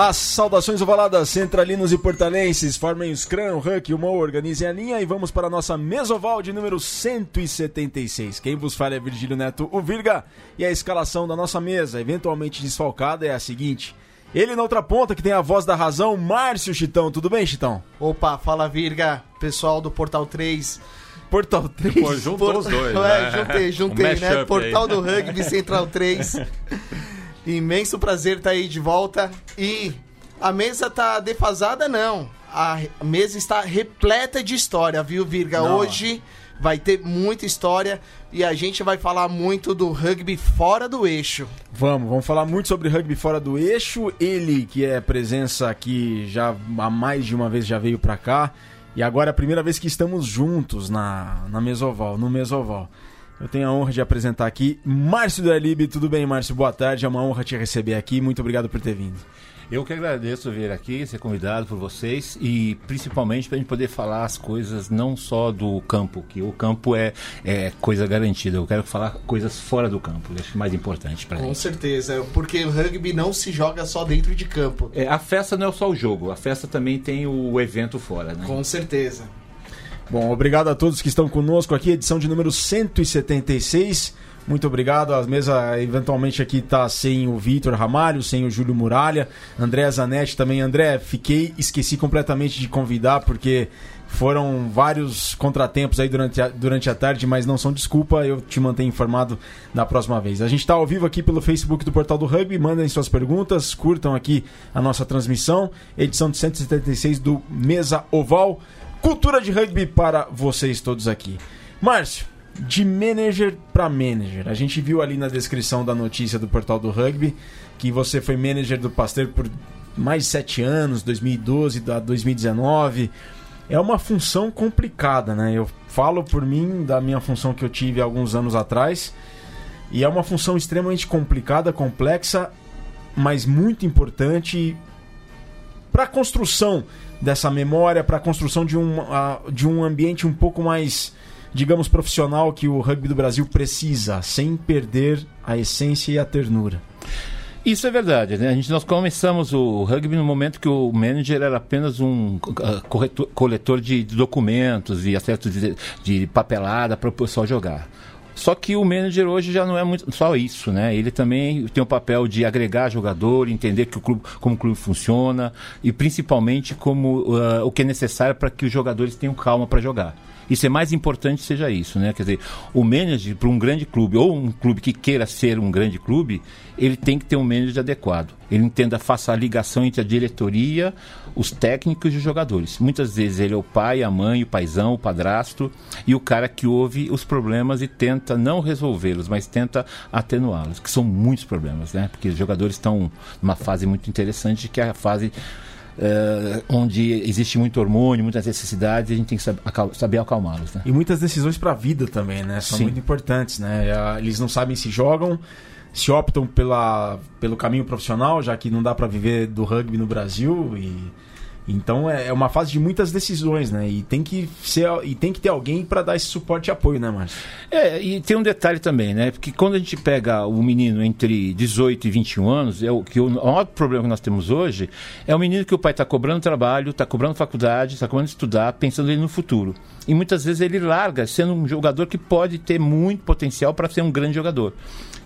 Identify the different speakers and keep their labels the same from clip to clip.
Speaker 1: As saudações ovaladas centralinos e portalenses, formem o Scrum, o Huck, o Mo, organizem a linha e vamos para a nossa mesoval de número 176. Quem vos fala é Virgílio Neto, o Virga, e a escalação da nossa mesa, eventualmente desfalcada, é a seguinte. Ele na outra ponta, que tem a voz da razão, Márcio Chitão. Tudo bem, Chitão?
Speaker 2: Opa, fala Virga, pessoal do Portal 3.
Speaker 1: Portal 3?
Speaker 3: Pô, juntou os dois,
Speaker 2: É,
Speaker 3: né?
Speaker 2: juntei, juntei,
Speaker 3: Um
Speaker 2: né? Portal
Speaker 3: aí.
Speaker 2: do Rugby Central 3. Imenso prazer estar aí de volta. E a mesa tá defasada, não. A mesa está repleta de história, viu, Virga?
Speaker 1: Não.
Speaker 2: Hoje vai ter muita história e a gente vai falar muito do rugby fora do eixo.
Speaker 1: Vamos, vamos falar muito sobre rugby fora do eixo. Ele, que é presença aqui já há mais de uma vez, já veio pra cá. E agora é a primeira vez que estamos juntos na, na Mesoval, no Mesoval. Eu tenho a honra de apresentar aqui Márcio do Elib. Tudo bem, Márcio? Boa tarde. É uma honra te receber aqui. Muito obrigado por ter vindo.
Speaker 3: Eu que agradeço vir aqui, ser convidado por vocês e principalmente para a gente poder falar as coisas não só do campo, que o campo é, é coisa garantida. Eu quero falar coisas fora do campo, acho mais importante para
Speaker 2: Com
Speaker 3: gente.
Speaker 2: certeza, porque o rugby não se joga só dentro de campo.
Speaker 3: É, a festa não é só o jogo, a festa também tem o evento fora, né?
Speaker 2: Com certeza.
Speaker 1: Bom, obrigado a todos que estão conosco aqui, edição de número 176. Muito obrigado. A mesa eventualmente aqui tá sem o Vitor Ramalho, sem o Júlio Muralha, André Zanetti também. André, fiquei, esqueci completamente de convidar porque foram vários contratempos aí durante a, durante a tarde, mas não são desculpa, eu te mantenho informado da próxima vez. A gente está ao vivo aqui pelo Facebook do Portal do Rugby, mandem suas perguntas, curtam aqui a nossa transmissão, edição de 176 do Mesa Oval. Cultura de rugby para vocês todos aqui. Márcio, de manager para manager. A gente viu ali na descrição da notícia do portal do rugby que você foi manager do Pasteur por mais de sete anos, 2012 a 2019. É uma função complicada, né? Eu falo por mim da minha função que eu tive alguns anos atrás. E é uma função extremamente complicada, complexa, mas muito importante para a construção dessa memória, para a construção de um, ah, de um ambiente um pouco mais, digamos, profissional que o rugby do Brasil precisa, sem perder a essência e a ternura.
Speaker 3: Isso é verdade, né? A gente, nós começamos o rugby no momento que o manager era apenas um ah, corretor- coletor de documentos e acerto de, de papelada para o pessoal jogar. Só que o manager hoje já não é muito só isso, né? Ele também tem o papel de agregar jogador, entender que o clube, como o clube funciona e principalmente como ah, o que é necessário para que os jogadores tenham calma para jogar. Isso é mais importante seja isso, né? Quer dizer, o manager para um grande clube ou um clube que queira ser um grande clube, ele tem que ter um manager adequado. Ele entenda, faça a ligação entre a diretoria, os técnicos e os jogadores. Muitas vezes ele é o pai, a mãe, o paizão, o padrasto e o cara que ouve os problemas e tenta não resolvê-los, mas tenta atenuá-los, que são muitos problemas, né? Porque os jogadores estão numa fase muito interessante, que é a fase eh, onde existe muito hormônio, muitas necessidades, e a gente tem que sab- acal- saber acalmá-los, né?
Speaker 1: E muitas decisões para a vida também, né? São
Speaker 3: Sim.
Speaker 1: muito importantes, né? Ah, Eles não sabem se jogam, se optam pela, pelo caminho profissional, já que não dá para viver do rugby no Brasil e então é é uma fase de muitas decisões, né? E tem que ser e tem que ter alguém para dar esse suporte e apoio, né, Márcio?
Speaker 3: É, e tem um detalhe também, né? Porque quando a gente pega o menino entre 18 e 21 anos, é o que o maior problema que nós temos hoje é o menino que o pai está cobrando trabalho, está cobrando faculdade, está cobrando estudar, pensando ele no futuro. E muitas vezes ele larga sendo um jogador que pode ter muito potencial para ser um grande jogador.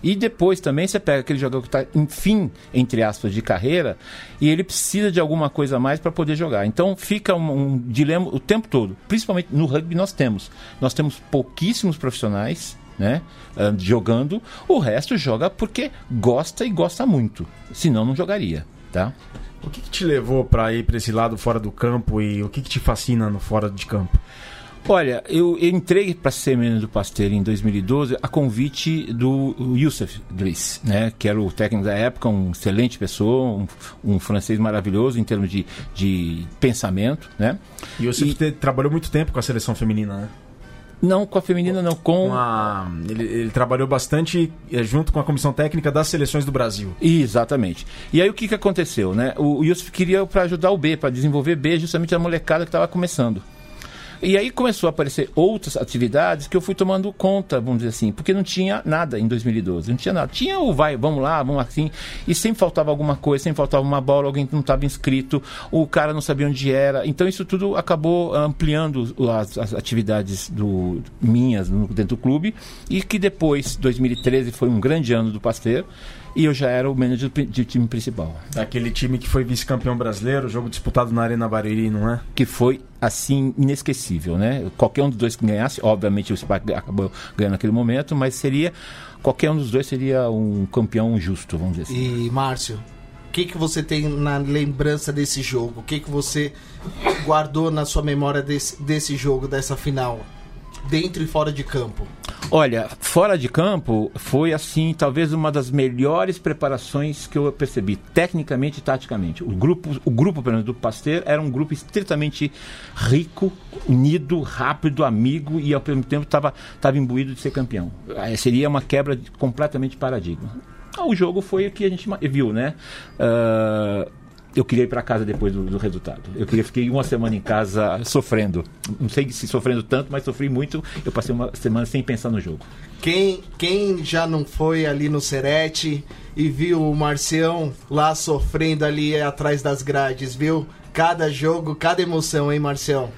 Speaker 3: E depois também você pega aquele jogador que está em fim, entre aspas, de carreira, e ele precisa de alguma coisa a mais para poder jogar. Então fica um, um dilema o tempo todo. Principalmente no rugby nós temos. Nós temos pouquíssimos profissionais né, ah, jogando, o resto joga porque gosta e gosta muito. Senão não jogaria. Tá?
Speaker 1: O que, que te levou para ir para esse lado fora do campo e o que, que te fascina no fora de campo?
Speaker 3: Olha, eu entrei para ser menino do Pasteur em 2012 a convite do Youssef Driss, né, que era o técnico da época, um excelente pessoa, um, um francês maravilhoso em termos de, de pensamento, né?
Speaker 1: E você
Speaker 3: E-
Speaker 1: te- trabalhou muito tempo com a seleção feminina, né?
Speaker 3: Não com a feminina, não, com...
Speaker 1: Com a- ele, ele trabalhou bastante eh, junto com a comissão técnica das seleções do Brasil.
Speaker 3: Exatamente. E aí o que, que aconteceu, né? O Yusuf queria para ajudar o B, para desenvolver B, justamente a molecada que estava começando. E aí começou a aparecer outras atividades que eu fui tomando conta, vamos dizer assim, porque não tinha nada em 2012, não tinha nada. Tinha o vai, vamos lá, vamos assim, e sempre faltava alguma coisa, sempre faltava uma bola, alguém não estava inscrito, o cara não sabia onde era. Então isso tudo acabou ampliando as, as atividades do, minhas dentro do clube e que depois, 2013, foi um grande ano do Pasteur e eu já era o manager de time principal.
Speaker 1: Daquele time que foi vice-campeão brasileiro, jogo disputado na Arena Barueri, não é?
Speaker 3: Que foi, assim, inesquecível, né? Qualquer um dos dois que ganhasse, obviamente o Spark acabou ganhando naquele momento, mas seria, qualquer um dos dois seria um campeão justo, vamos dizer
Speaker 2: assim. E, Márcio, o que, que você tem na lembrança desse jogo? O que, que você guardou na sua memória desse, desse jogo, dessa final? Dentro e fora de campo?
Speaker 3: Olha, fora de campo foi assim, talvez uma das melhores preparações que eu percebi, tecnicamente e taticamente. O grupo, o grupo pelo menos, do Pasteur era um grupo estritamente rico, unido, rápido, amigo e ao mesmo tempo estava imbuído de ser campeão. Aí seria uma quebra de, completamente de paradigma. O jogo foi o que a gente viu, né? Uh, eu queria ir para casa depois do, do, resultado. Eu queria fiquei uma semana em casa sofrendo. Não sei se sofrendo tanto, mas sofri muito. Eu passei uma semana sem pensar no jogo.
Speaker 2: Quem, quem já não foi ali no Serete e viu o Marcião lá sofrendo ali atrás das grades, viu? Cada jogo, cada emoção, hein, Marcião?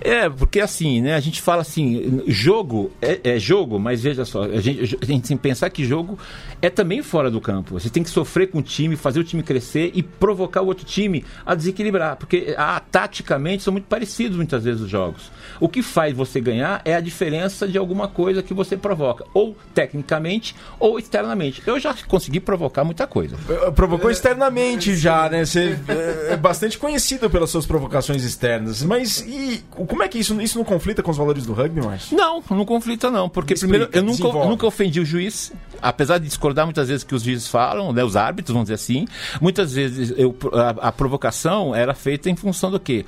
Speaker 3: É, porque assim, né? A gente fala assim, jogo é, é jogo, mas veja só, a gente, a gente tem que pensar que jogo é também fora do campo. Você tem que sofrer com o time, fazer o time crescer e provocar o outro time a desequilibrar. Porque ah, taticamente são muito parecidos muitas vezes os jogos. O que faz você ganhar é a diferença de alguma coisa que você provoca, ou tecnicamente ou externamente. Eu já consegui provocar muita coisa.
Speaker 1: Provocou externamente já, né? Você é, é bastante conhecido pelas suas provocações externas. Mas e como é que isso, isso não conflita com os valores do rugby, Márcio?
Speaker 3: Não, não conflita não. Porque Explica, primeiro, eu nunca, nunca ofendi o juiz, apesar de discordar muitas vezes que os juízes falam, né, os árbitros, vamos dizer assim. Muitas vezes eu, a, a provocação era feita em função do quê?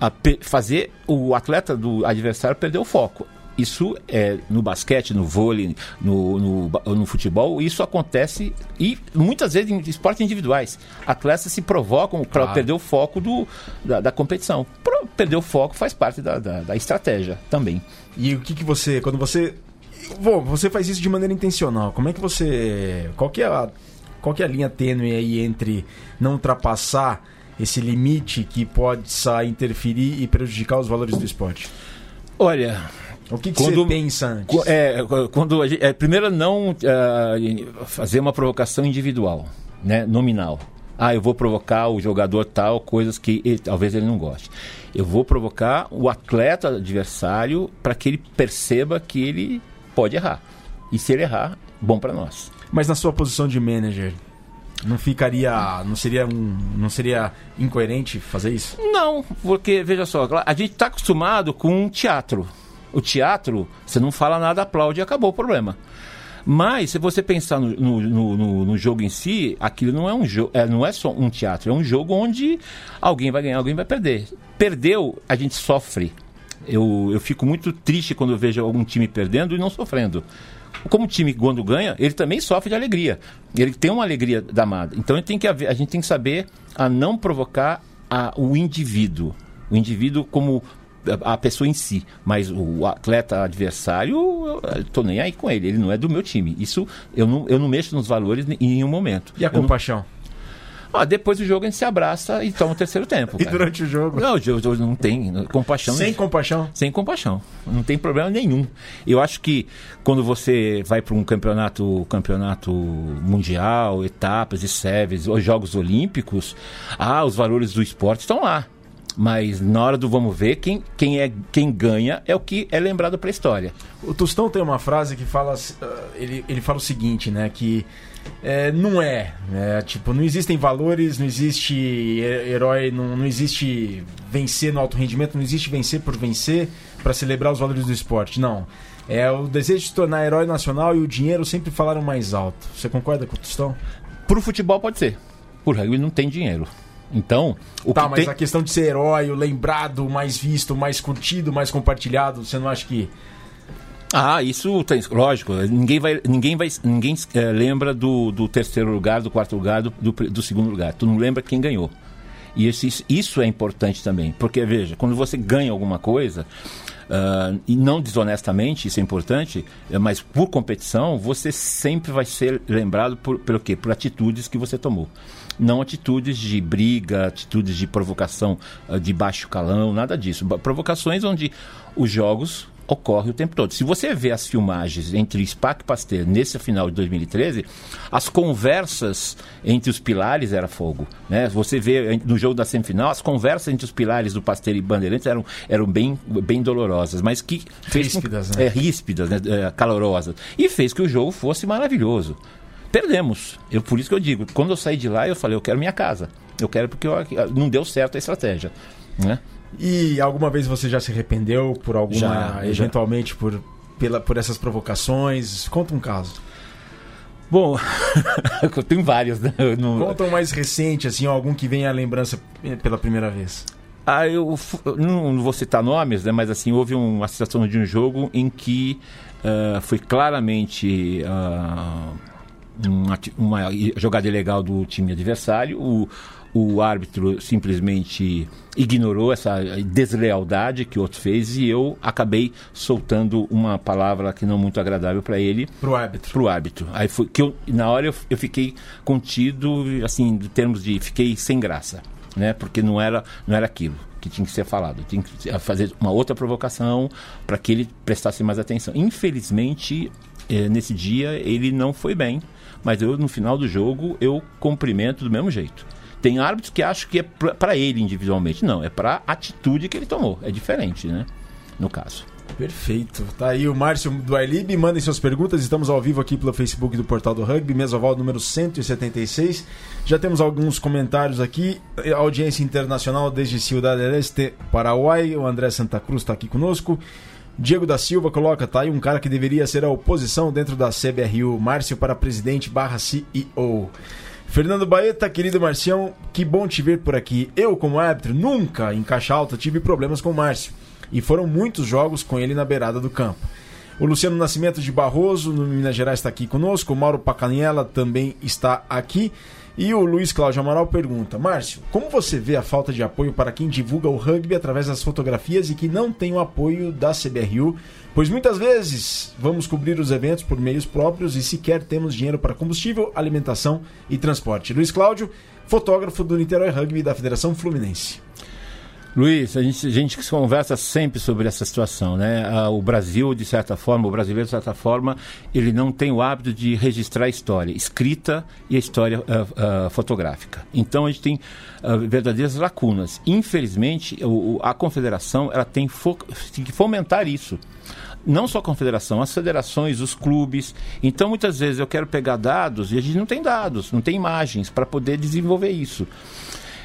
Speaker 3: A, fazer o atleta do adversário perder o foco. Isso é no basquete, no vôlei, no, no, no, futebol, isso acontece e muitas vezes em esportes individuais. Atletas se provocam para claro. perder o foco do, da, da competição. Pra perder o foco faz parte da, da, da estratégia também.
Speaker 1: E o que, que você, quando você Bom, você faz isso de maneira intencional. Como é que você. Qual que é a, qual que é a linha tênue aí entre não ultrapassar esse limite que pode interferir e prejudicar os valores do esporte?
Speaker 3: Olha,
Speaker 1: o que, que quando, você pensa antes?
Speaker 3: É, quando gente, é, primeiro não uh, fazer uma provocação individual, né, nominal. Ah, eu vou provocar o jogador tal, coisas que ele, talvez ele não goste. Eu vou provocar o atleta adversário para que ele perceba que ele pode errar. E se ele errar, bom para nós.
Speaker 1: Mas na sua posição de manager, não ficaria, não seria um, não seria incoerente fazer isso?
Speaker 3: Não, porque veja só, a gente está acostumado com um teatro. O teatro, você não fala nada, aplaude e acabou o problema. Mas se você pensar no, no, no, no, jogo em si, aquilo não é um jogo, é, não é só um teatro, é um jogo onde alguém vai ganhar, alguém vai perder. Perdeu, a gente sofre. Eu, eu fico muito triste quando eu vejo algum time perdendo e não sofrendo. Como o time, quando ganha, ele também sofre de alegria. Ele tem uma alegria damada. Então tem que haver, a gente tem que saber a não provocar a, o indivíduo. O indivíduo como a pessoa em si, mas o atleta adversário, eu tô nem aí com ele, ele não é do meu time. Isso eu não, eu não mexo nos valores em nenhum momento.
Speaker 1: E a compaixão? Não...
Speaker 3: Ah, depois do jogo a gente se abraça e toma o terceiro tempo.
Speaker 1: e durante o jogo?
Speaker 3: Não, o jogo não tem compaixão.
Speaker 1: Sem compaixão?
Speaker 3: Sem compaixão. Não tem problema nenhum. Eu acho que quando você vai para um campeonato, campeonato mundial, etapas e séries, ou Jogos Olímpicos, ah, os valores do esporte estão lá. Mas na hora do vamos ver, quem, quem, é, quem ganha é o que é lembrado para a história.
Speaker 1: O Tostão tem uma frase que fala. Uh, ele, ele fala o seguinte, né? Que é, não é, é. Tipo, não existem valores, não existe herói, não, não existe vencer no alto rendimento, não existe vencer por vencer para celebrar os valores do esporte. Não. É o desejo de se tornar herói nacional e o dinheiro sempre falaram mais alto. Você concorda com o Tostão?
Speaker 3: Pro futebol pode ser. Por rugby não tem dinheiro. Então,
Speaker 1: o tá, mas tem... a questão de ser herói, o lembrado, mais visto, mais curtido, mais compartilhado, você não acha que
Speaker 3: ah, isso tem, lógico. Ninguém vai, ninguém vai, ninguém é, lembra do, do terceiro lugar, do quarto lugar, do, do, do, segundo lugar. Tu não lembra quem ganhou. E esse, isso é importante também, porque veja, quando você ganha alguma coisa, Uh, e não desonestamente, isso é importante, eh, mas por competição, você sempre vai ser lembrado por, pelo quê? Por atitudes que você tomou. Não atitudes de briga, atitudes de provocação uh, de baixo calão, nada disso. Provocações onde os jogos ocorre o tempo todo. Se você vê as filmagens entre SPAC e Pasteur nesse final de 2013, as conversas entre os pilares era fogo. Né? Você vê no jogo da semifinal, as conversas entre os pilares do Pasteur e Bandeirantes eram, eram bem, bem dolorosas, mas que
Speaker 1: fez ríspidas, com, né?
Speaker 3: É, ríspidas, né? É, calorosas. E fez que o jogo fosse maravilhoso. Perdemos. Eu, por isso que eu digo, quando eu saí de lá, eu falei, eu quero minha casa. Eu quero porque eu, não deu certo a estratégia. Né?
Speaker 1: E alguma vez você já se arrependeu por alguma, já, eventualmente já. por pela, por essas provocações? Conta um caso.
Speaker 3: Bom, eu tenho vários. Né?
Speaker 1: Não... Conta um mais recente, assim, algum que vem à lembrança pela primeira vez.
Speaker 3: Ah, eu, eu não vou citar nomes, né, mas assim, houve uma situação de um jogo em que uh, foi claramente uh, uma, uma, jogada ilegal do time adversário. O, o árbitro simplesmente ignorou essa deslealdade que o outro fez e eu acabei soltando uma palavra que não muito agradável para ele.
Speaker 1: Pro árbitro.
Speaker 3: Pro árbitro. Aí foi que eu, na hora eu, eu fiquei contido, assim, em termos de fiquei sem graça, né? Porque não era, não era aquilo que tinha que ser falado. Tinha que fazer uma outra provocação para que ele prestasse mais atenção. Infelizmente, nesse dia ele não foi bem, mas eu no final do jogo eu cumprimento do mesmo jeito. Tem árbitros que acham que é para ele individualmente. Não, é para atitude que ele tomou. É diferente, né? No caso.
Speaker 1: Perfeito. Tá aí o Márcio do Ailib. Mandem suas perguntas. Estamos ao vivo aqui pelo Facebook do Portal do Rugby, mesoval número 176. Já temos alguns comentários aqui. Audiência internacional desde Ciudad del Este, Paraguai. O André Santa Cruz está aqui conosco. Diego da Silva coloca, tá aí um cara que deveria ser a oposição dentro da CBRU, Márcio para presidente barra CEO. Fernando Baeta, querido Marcião, que bom te ver por aqui. Eu, como árbitro, nunca em caixa alta tive problemas com o Márcio. E foram muitos jogos com ele na beirada do campo. O Luciano Nascimento de Barroso, no Minas Gerais, está aqui conosco. O Mauro Pacanella também está aqui. E o Luiz Cláudio Amaral pergunta: Márcio, como você vê a falta de apoio para quem divulga o rugby através das fotografias e que não tem o apoio da CBRU Pois muitas vezes vamos cobrir os eventos por meios próprios e sequer temos dinheiro para combustível, alimentação e transporte. Luiz Cláudio, fotógrafo do Niterói Rugby da Federação Fluminense.
Speaker 3: Luiz, a gente, a gente conversa sempre sobre essa situação, né? Ah, o Brasil, de certa forma, o brasileiro, de certa forma, ele não tem o hábito de registrar a história escrita e a história uh, uh, fotográfica. Então, a gente tem uh, verdadeiras lacunas. Infelizmente, o, a confederação ela tem, tem que fomentar isso não só a confederação, as federações, os clubes. Então, muitas vezes eu quero pegar dados e a gente não tem dados, não tem imagens para poder desenvolver isso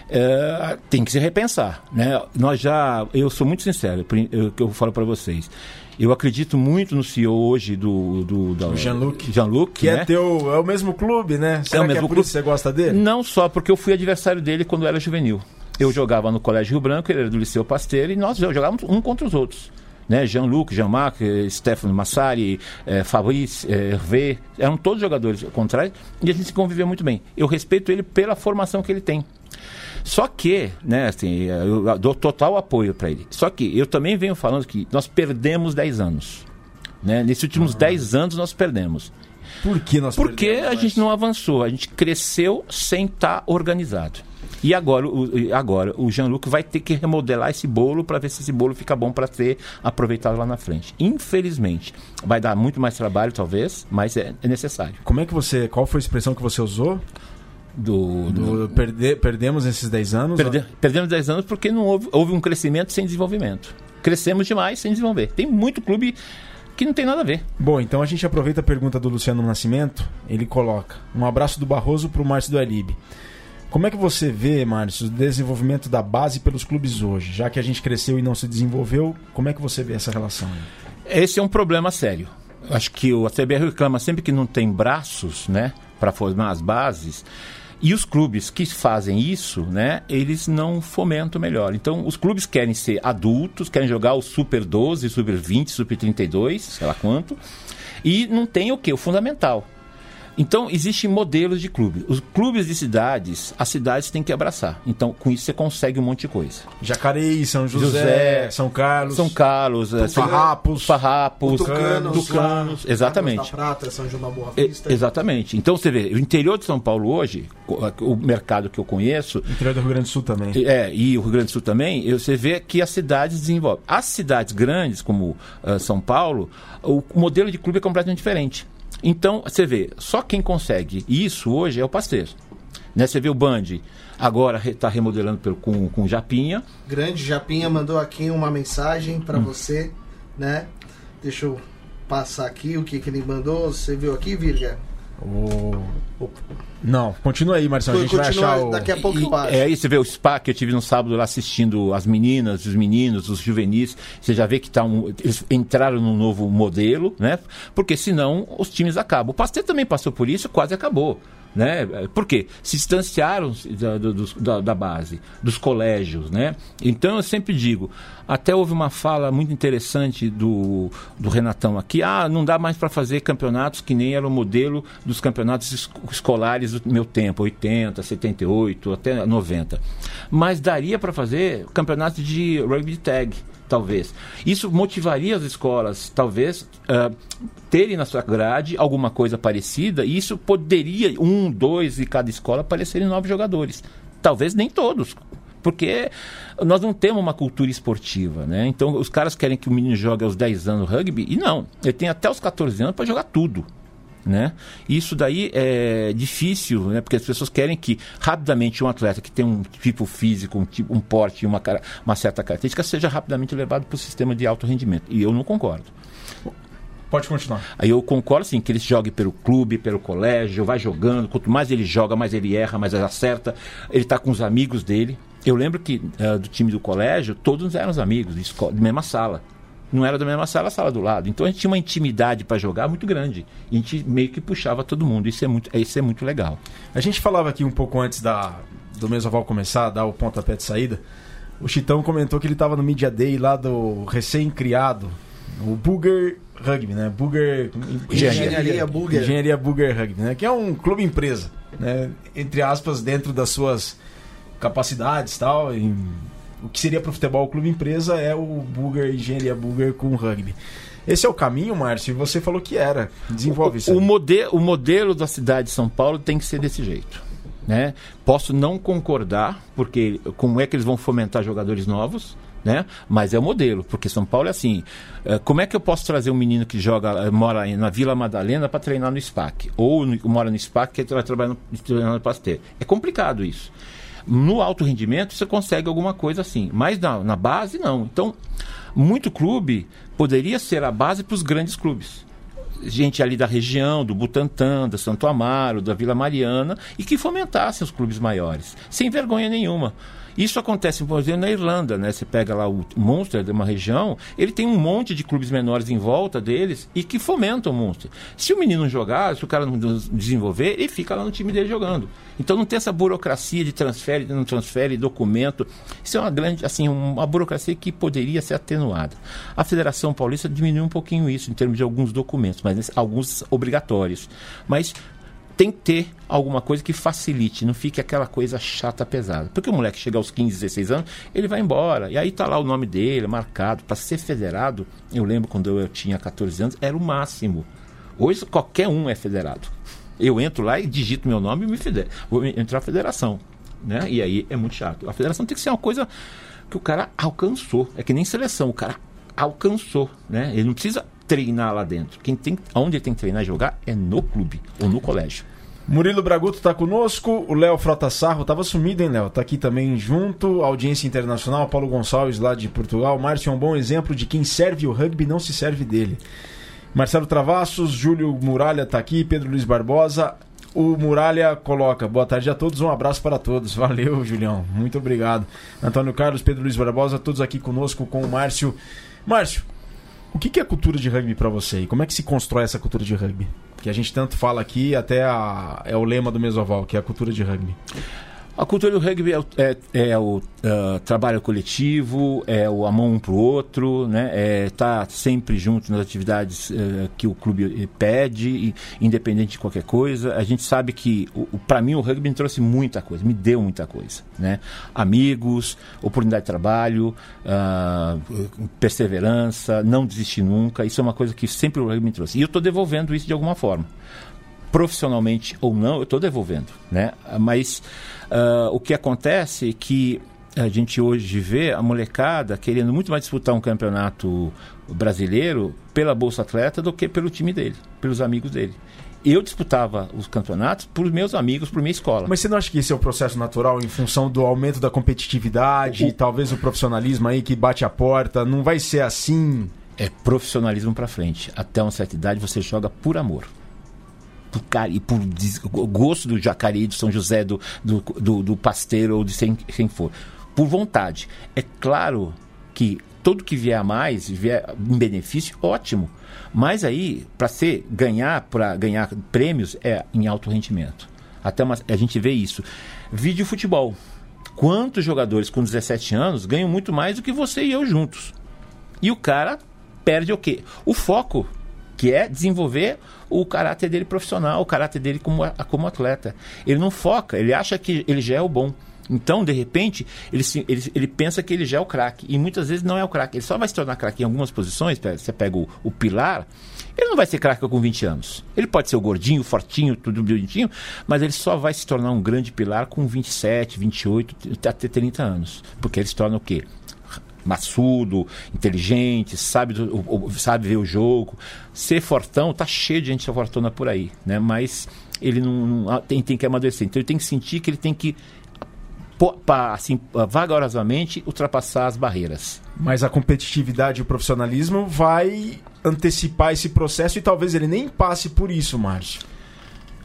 Speaker 3: é, tem que se repensar. Né? Nós já, eu sou muito sincero, eu, eu falo para vocês. Eu acredito muito no CEO hoje do, do,
Speaker 1: Jean-Luc.
Speaker 3: Jean-Luc,
Speaker 1: que é né? é teu, é o mesmo clube, né? Será é o mesmo que é por clube? isso que você gosta dele?
Speaker 3: Não só porque eu fui adversário dele quando era juvenil. Eu jogava no Colégio Rio Branco, ele era do Liceu Pasteiro e nós jogávamos um contra os outros. Né? Jean-Luc, Jean-Marc, Stefano Massari, eh, Fabrice, eh, Hervé, eram todos jogadores contrários e a gente se conviveu muito bem. Eu respeito ele pela formação que ele tem. Só que, né, assim, eu dou total apoio para ele. Só que eu também venho falando que nós perdemos 10 anos. Né? Nesses últimos ah. 10 anos nós perdemos.
Speaker 1: Por que nós
Speaker 3: Porque perdemos? Porque a gente não avançou, a gente cresceu sem estar tá organizado. E agora, o, agora o Jean-Luc vai ter que remodelar esse bolo para ver se esse bolo fica bom para ser aproveitado lá na frente. Infelizmente, vai dar muito mais trabalho, talvez, mas é, é necessário.
Speaker 1: Como é que você. Qual foi a expressão que você usou? Do, do... Perde, perdemos esses 10 anos?
Speaker 3: Perde, perdemos 10 anos porque não houve, houve um crescimento sem desenvolvimento. Crescemos demais sem desenvolver. Tem muito clube que não tem nada a ver.
Speaker 1: Bom, então a gente aproveita a pergunta do Luciano Nascimento. Ele coloca: um abraço do Barroso para o Márcio do Alibe. Como é que você vê, Márcio, o desenvolvimento da base pelos clubes hoje? Já que a gente cresceu e não se desenvolveu, como é que você vê essa relação?
Speaker 3: Esse é um problema sério. Acho que o CBR reclama sempre que não tem braços, né, para formar as bases. E os clubes que fazem isso, né, eles não fomentam melhor. Então, os clubes querem ser adultos, querem jogar o Super 12, Super 20, Super 32, sei lá quanto, e não tem o que? O fundamental. Então, existem modelos de clubes. Os clubes de cidades, as cidades têm que abraçar. Então, com isso, você consegue um monte de coisa.
Speaker 1: Jacareí, São José,
Speaker 3: José,
Speaker 1: São Carlos.
Speaker 3: São Carlos, eh,
Speaker 1: Farrapos.
Speaker 3: Farrapos,
Speaker 2: Tucanos,
Speaker 3: Tucanos, exatamente.
Speaker 2: Da Prata, São João da Boa Vista.
Speaker 3: exatamente. Então, você vê, o interior de São Paulo hoje, o mercado que eu conheço,
Speaker 1: Interior do Rio Grande do Sul também.
Speaker 3: é, e o Rio Grande do Sul também, você vê que as cidades desenvolvem. As cidades grandes, como ah, São Paulo, o modelo de clube é completamente diferente. Então, você vê, só quem consegue isso hoje é o Pasteiro. Né? Você vê o Band, agora está remodelando pelo, com, com Japinha.
Speaker 2: Grande Japinha mandou aqui uma mensagem
Speaker 3: Hum.
Speaker 2: pra você, né? Deixa eu passar aqui o que, que ele mandou. Você viu aqui, Virga?
Speaker 1: O- Não, continua aí, Marcelo. A gente vai achar o...
Speaker 2: daqui a pouco
Speaker 3: E-. É aí você vê o SPA que eu tive no sábado lá assistindo as meninas, os meninos, os juvenis. Você já vê que tá um, eles entraram num novo modelo, né? Porque senão os times acabam. O Pasteur também passou por isso, quase acabou. Né? Por quê? Se distanciaram da, do- da, da base, dos colégios. Né? Então eu sempre digo, até houve uma fala muito interessante do, do Renatão aqui, ah, não dá mais para fazer campeonatos que nem era o modelo dos campeonatos es- escolares do meu tempo, 80, 78, até 90. Mas daria para fazer campeonatos de rugby tag talvez. Isso motivaria as escolas, talvez, ah, terem na sua grade alguma coisa parecida, e isso poderia, um, dois de cada escola, aparecerem novos jogadores. Talvez nem todos. Porque nós não temos uma cultura esportiva, né? Então os caras querem que o menino jogue aos 10 anos rugby, e não, ele tem até os 14 anos para jogar tudo. Né? Isso daí é difícil, né? porque as pessoas querem que rapidamente um atleta que tem um tipo físico, um, tipo, um porte, uma, cara- uma certa característica, seja rapidamente levado para o sistema de alto rendimento. E eu não concordo.
Speaker 1: Pode continuar.
Speaker 3: Aí eu concordo sim que ele jogue pelo clube, pelo colégio, vai jogando. Quanto mais ele joga, mais ele erra, mais ele acerta. Ele está com os amigos dele. Eu lembro que eh, do time do colégio, todos eram os amigos, de, escola, de mesma sala. Não era da mesma sala, a sala do lado. Então a gente tinha uma intimidade para jogar muito grande. E a gente meio que puxava todo mundo. Isso é muito, isso é muito legal.
Speaker 1: A gente falava aqui um pouco antes da, do Mesoval começar, dar o pontapé de saída. O Chitão comentou que ele estava no Media Day lá do recém-criado, o Booger Rugby, né? Booger...
Speaker 2: Engenharia Booger.
Speaker 1: Engenharia Booger Rugby, né? Que é um clube empresa, né? Entre aspas, dentro das suas capacidades e tal. e o que seria para o futebol clube empresa é o Booger, Engenharia Booger com rugby. Esse é o caminho, Márcio, e você falou que era. Desenvolve isso.
Speaker 3: O, mode, o modelo da cidade de São Paulo tem que ser desse jeito. Né? Posso não concordar, porque como é que eles vão fomentar jogadores novos? Né? Mas é o modelo, porque São Paulo é assim. eh, Como é que eu posso trazer um menino que joga, eh, mora na Vila Madalena para treinar no SPAC? Ou no- mora no SPAC que vai trabalhar no, no Pasteur? É complicado isso. No alto rendimento você consegue alguma coisa assim, mas na, na base não. Então, muito clube poderia ser a base para os grandes clubes gente ali da região, do Butantã, da Santo Amaro, da Vila Mariana, e que fomentassem os clubes maiores, sem vergonha nenhuma. Isso acontece, por exemplo, na Irlanda, né? Você pega lá o Munster, de uma região, ele tem um monte de clubes menores em volta deles e que fomentam o Munster. Se o menino jogar, se o cara não desenvolver, ele fica lá no time dele jogando. Então não tem essa burocracia de transfere, não transfere, documento. Isso é uma grande, assim, uma burocracia que poderia ser atenuada. A Federação Paulista diminuiu um pouquinho isso em termos de alguns documentos, mas alguns obrigatórios. Mas tem que ter alguma coisa que facilite, não fique aquela coisa chata, pesada. Porque o moleque chega aos 15, 16 anos, ele vai embora. E aí tá lá o nome dele marcado. Para ser federado, eu lembro quando eu tinha 14 anos, era o máximo. Hoje qualquer um é federado. Eu entro lá e digito meu nome e me feder... vou entrar na federação. Né? E aí é muito chato. A federação tem que ser uma coisa que o cara alcançou. É que nem seleção, o cara alcançou. Né? Ele não precisa treinar lá dentro. Quem tem, onde ele tem que treinar e jogar é no clube ou no colégio.
Speaker 1: Murilo Braguto tá conosco, o Léo Frota Sarro tava sumido, hein, Léo? Tá aqui também junto, audiência internacional, Paulo Gonçalves lá de Portugal. Márcio é um bom exemplo de quem serve o rugby não se serve dele. Marcelo Travassos, Júlio Muralha tá aqui, Pedro Luiz Barbosa. O Muralha coloca, boa tarde a todos, um abraço para todos. Valeu, Julião, muito obrigado. Antônio Carlos, Pedro Luiz Barbosa, todos aqui conosco com o Márcio. Márcio, o que que é cultura de rugby para você e como é que se constrói essa cultura de rugby? Que a gente tanto fala aqui, até a- é o lema do Mesoval, que é a cultura de rugby.
Speaker 3: A cultura do rugby é, o- é- é o ah, trabalho coletivo, é o amor um para o outro, né? É estar sempre junto nas atividades eh, que o clube eh, pede, e, independente de qualquer coisa. A gente sabe que, para mim, o rugby me trouxe muita coisa, me deu muita coisa, né? Amigos, oportunidade de trabalho, ah, perseverança, não desistir nunca. Isso é uma coisa que sempre o rugby me trouxe. E eu estou devolvendo isso de alguma forma profissionalmente ou não, eu estou devolvendo, né? Mas ah, o que acontece é que a gente hoje vê a molecada querendo muito mais disputar um campeonato brasileiro pela Bolsa Atleta do que pelo time dele, pelos amigos dele. Eu disputava os campeonatos por meus amigos, por minha escola.
Speaker 1: Mas você não acha que esse é o processo natural em função do aumento da competitividade,
Speaker 3: O-
Speaker 1: talvez o profissionalismo aí que bate a porta? Não vai ser assim?
Speaker 3: É profissionalismo pra frente. Até uma certa idade você joga por amor. Por cari por des- gosto do Jacareí, do São José, do, do, do, do Pasteiro ou de quem, quem for. Por vontade. É claro que tudo que vier a mais, vier em benefício, ótimo. Mas aí, para ser ganhar, para ganhar prêmios, é em alto rendimento. Até uma- a gente vê isso. Vídeo futebol. Quantos jogadores com 17 anos ganham muito mais do que você e eu juntos? E o cara perde o quê? O foco, que é desenvolver o caráter dele profissional, o caráter dele como, como atleta. Ele não foca, ele acha que ele já é o bom. Então, de repente, ele, se- ele, ele pensa que ele já é o craque. E muitas vezes não é o craque. Ele só vai se tornar craque em algumas posições. Você pega o, o pilar, ele não vai ser craque com 20 anos. Ele pode ser o gordinho, fortinho, tudo bonitinho, mas ele só vai se tornar um grande pilar com 27, 28, até 30 anos. Porque ele se torna o quê? Maçudo, inteligente, sabe, sabe ver o jogo. Ser fortão, tá cheio de gente fortuna por aí, né? Mas ele não, não- ah, tem, tem que amadurecer. Então ele tem que sentir que ele tem que, assim, vagarosamente, ultrapassar as barreiras.
Speaker 1: Mas a competitividade e o profissionalismo vai antecipar esse processo e talvez ele nem passe por isso, Márcio.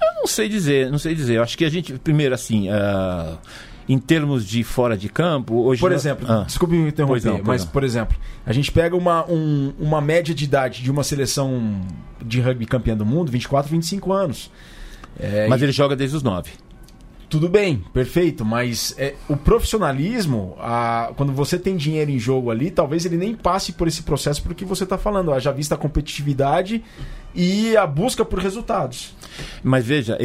Speaker 3: Eu não sei dizer, não sei dizer. Eu acho que a gente, primeiro, assim, ah, em termos de fora de campo, hoje.
Speaker 1: Por exemplo,
Speaker 3: Ah.
Speaker 1: desculpe me interromper,
Speaker 3: não,
Speaker 1: mas,
Speaker 3: não.
Speaker 1: por exemplo, a gente pega uma, um- uma média de idade de uma seleção de rugby campeã do mundo, 24, 25 anos. É,
Speaker 3: Mas
Speaker 1: e-
Speaker 3: ele joga desde os nove.
Speaker 1: Tudo bem, perfeito, mas é, o profissionalismo, a- quando você tem dinheiro em jogo ali, talvez ele nem passe por esse processo porque você está falando, haja vista a competitividade e a busca por resultados.
Speaker 3: Mas veja,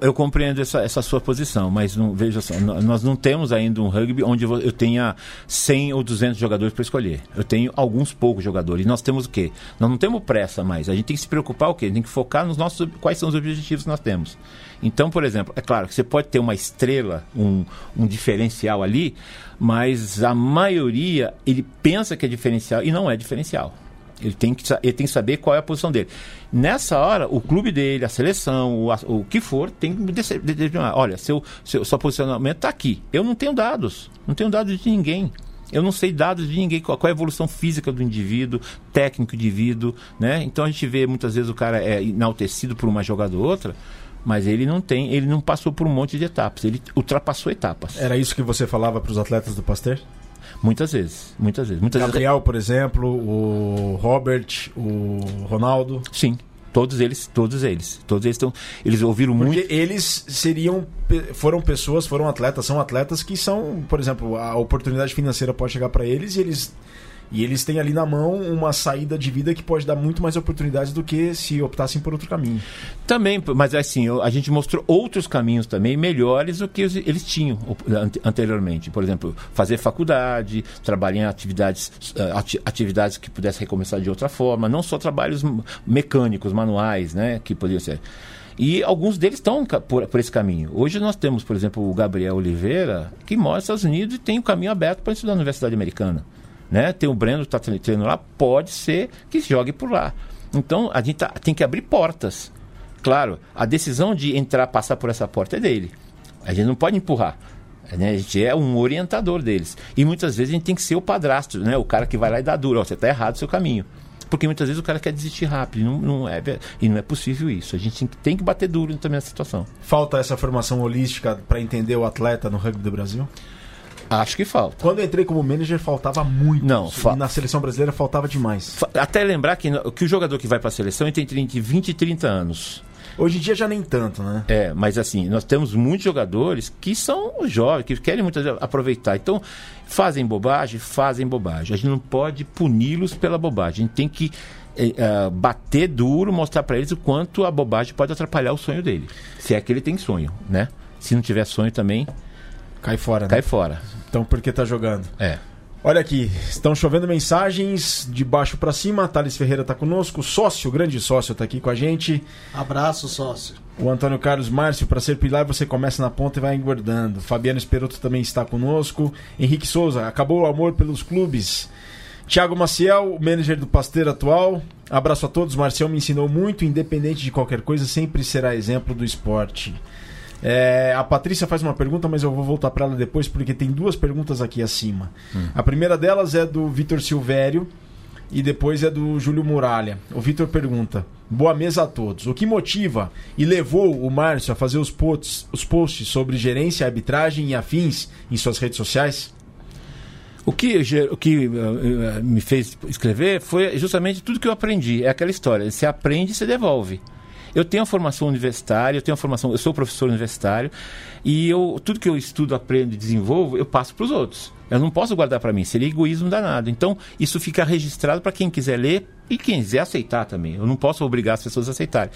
Speaker 3: eu, compreendo essa, essa sua posição, mas não, veja só, nó- nós não temos ainda um rugby onde eu tenha 100 ou 200 jogadores para escolher. Eu tenho alguns poucos jogadores. E nós temos o quê? Nós não temos pressa mais. A gente tem que se preocupar o quê? Tem que focar nos nossos quais são os objetivos que nós temos. Então, por exemplo, é claro que você pode ter uma estrela, um, um diferencial ali, mas a maioria ele pensa que é diferencial e não é diferencial. Ele tem, que, ele tem que saber qual é a posição dele. Nessa hora, o clube dele, a seleção, o, o que for, tem que determinar. Olha, seu, seu, seu posicionamento está aqui. Eu não tenho dados. Não tenho dados de ninguém. Eu não sei dados de ninguém, qual, qual é a evolução física do indivíduo, técnico do indivíduo, né? Então a gente vê muitas vezes o cara é enaltecido por uma jogada ou outra, mas ele não tem, ele não passou por um monte de etapas, ele ultrapassou etapas.
Speaker 1: Era isso que você falava para os atletas do Pasteur?
Speaker 3: Muitas vezes, muitas vezes. Muitas vezes
Speaker 1: Gabriel, por exemplo, o Robert, o Ronaldo.
Speaker 3: Sim, todos eles, todos eles, todos eles estão, eles ouviram muito.
Speaker 1: Porque eles seriam, foram pessoas, foram atletas, são atletas que são, por exemplo, a oportunidade financeira pode chegar para eles e eles e eles têm ali na mão uma saída de vida que pode dar muito mais oportunidades do que se optassem por outro caminho.
Speaker 3: Também, mas assim, eu- a gente mostrou outros caminhos também melhores do que eles tinham anteriormente. Por exemplo, fazer faculdade, trabalhar em atividades, eh, ati- atividades que pudessem recomeçar de outra forma, não só trabalhos mecânicos, manuais, né, que podiam ser. E alguns deles estão por, por esse caminho. Hoje nós temos, por exemplo, o Gabriel Oliveira, que mora nos Estados Unidos e tem o caminho aberto para estudar na Universidade Americana. Né? Tem o Breno que está treinando lá, pode ser que jogue por lá. Então a gente tá- tem que abrir portas. Claro, a decisão de entrar, passar por essa porta é dele. A gente não pode empurrar. né? A gente é um orientador deles. E muitas vezes a gente tem que ser o padrasto, né? o cara que vai lá e dá duro. Você está errado o seu caminho. Porque muitas vezes o cara quer desistir rápido. Não, não é, e não é possível isso. A gente tem que, bater duro também nessa situação.
Speaker 1: Falta essa formação holística para entender o atleta no rugby do Brasil?
Speaker 3: Acho que falta.
Speaker 1: Quando eu entrei como manager faltava muito.
Speaker 3: Não, fa-
Speaker 1: na seleção brasileira faltava demais.
Speaker 3: Até lembrar que, que o jogador que vai para a seleção ele tem entre 20 e 30 anos.
Speaker 1: Hoje em dia já nem tanto, né?
Speaker 3: É, mas assim, nós temos muitos jogadores que são jovens, que querem muitas vezes aproveitar. Então, fazem bobagem, fazem bobagem. A gente não pode puni-los pela bobagem. A gente tem que é, bater duro, mostrar para eles o quanto a bobagem pode atrapalhar o sonho dele. Se é que ele tem sonho, né? Se não tiver sonho também,
Speaker 1: cai fora, né?
Speaker 3: Cai fora.
Speaker 1: Então, porque tá jogando?
Speaker 3: É.
Speaker 1: Olha aqui, estão chovendo mensagens de baixo para cima. Thales Ferreira está conosco, sócio, grande sócio, está aqui com a gente.
Speaker 2: Abraço, sócio.
Speaker 1: O Antônio Carlos Márcio, para ser pilar, você começa na ponta e vai engordando. Fabiano Esperoto também está conosco. Henrique Souza, acabou o amor pelos clubes. Tiago Maciel, manager do Pasteiro atual. Abraço a todos. Marcel me ensinou muito, independente de qualquer coisa, sempre será exemplo do esporte. É, a Patrícia faz uma pergunta, mas eu vou voltar para ela depois, porque tem duas perguntas aqui acima. Hum. A primeira delas é do Vitor Silvério e depois é do Júlio Muralha. O Vitor pergunta: Boa mesa a todos. O que motiva e levou o Márcio a fazer os posts, os posts sobre gerência, arbitragem e afins em suas redes sociais?
Speaker 3: O que, o que uh, me fez escrever foi justamente tudo que eu aprendi. É aquela história: você aprende e você devolve. Eu tenho a formação universitária, eu tenho a formação, eu sou professor universitário e eu tudo que eu estudo, aprendo e desenvolvo, eu passo para os outros. Eu não posso guardar para mim, seria egoísmo danado. Então, isso fica registrado para quem quiser ler e quem quiser aceitar também. Eu não posso obrigar as pessoas a aceitarem.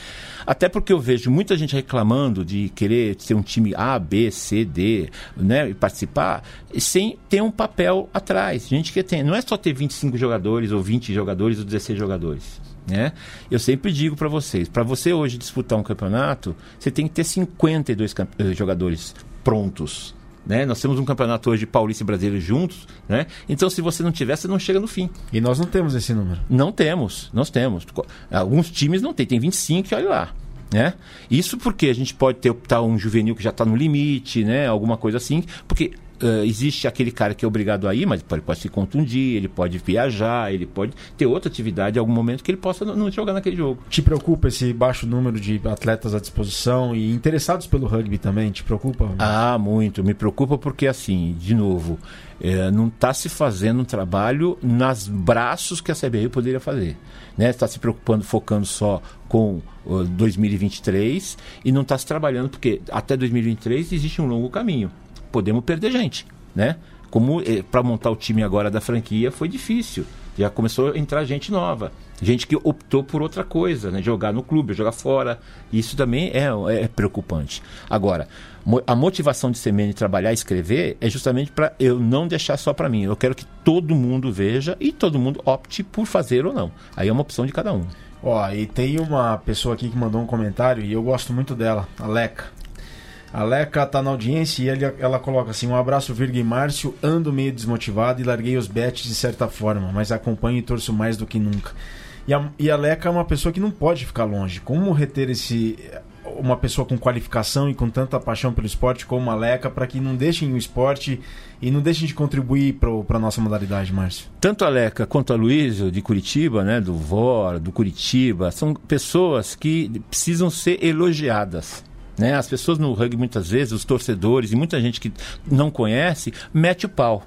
Speaker 3: Até porque eu vejo muita gente reclamando de querer ter um time A, B, C, D, né, e participar, sem ter um papel atrás. Gente que tem, não é só ter 25 jogadores ou 20 jogadores ou 16 jogadores. Né? Eu sempre digo para vocês, para você hoje disputar um campeonato, você tem que ter 52 eh, jogadores prontos. Né? Nós temos um campeonato hoje paulista e brasileiro juntos, né? Então, se você não tiver, você não chega no fim.
Speaker 1: E nós não temos esse número.
Speaker 3: Não temos, nós temos. Alguns times não têm, tem 25 e olha lá. Né? Isso porque a gente pode ter optar um juvenil que já está no limite, né? alguma coisa assim, porque uh, existe aquele cara que é obrigado a ir, mas ele pode se contundir, ele pode viajar, ele pode ter outra atividade em algum momento que ele possa não jogar naquele jogo.
Speaker 1: Te preocupa esse baixo número de atletas à disposição e interessados pelo rugby também? Te preocupa?
Speaker 3: Ah, muito. Me preocupa porque, assim, de novo, é, não está se fazendo um trabalho nas braços que a CBI poderia fazer. Né? Está se preocupando, focando só com uh, 2023 e não está se trabalhando porque até 2023 existe um longo caminho podemos perder gente, né? Como eh, para montar o time agora da franquia foi difícil. Já começou a entrar gente nova. Gente que optou por outra coisa, né? Jogar no clube, jogar fora. Isso também é, é preocupante. Agora, a motivação de Semene trabalhar e escrever é justamente para eu não deixar só para mim. Eu quero que todo mundo veja e todo mundo opte por fazer ou não. Aí é uma opção de cada um.
Speaker 1: Ó, e tem uma pessoa aqui que mandou um comentário e eu gosto muito dela, a Leca. A Leca tá na audiência e ele, ela coloca assim: um abraço, Virga e Márcio. Ando meio desmotivado e larguei os bets de certa forma, mas acompanho e torço mais do que nunca. E a, e a Leca é uma pessoa que não pode ficar longe. Como reter esse uma pessoa com qualificação e com tanta paixão pelo esporte como a Leca para que não deixem o esporte e não deixem de contribuir para a nossa modalidade, Márcio?
Speaker 3: Tanto a Leca quanto a Luísa, de Curitiba, né, do VOR, do Curitiba, são pessoas que precisam ser elogiadas. Né? As pessoas no rugby, muitas vezes, os torcedores e muita gente que não conhece, mete o pau.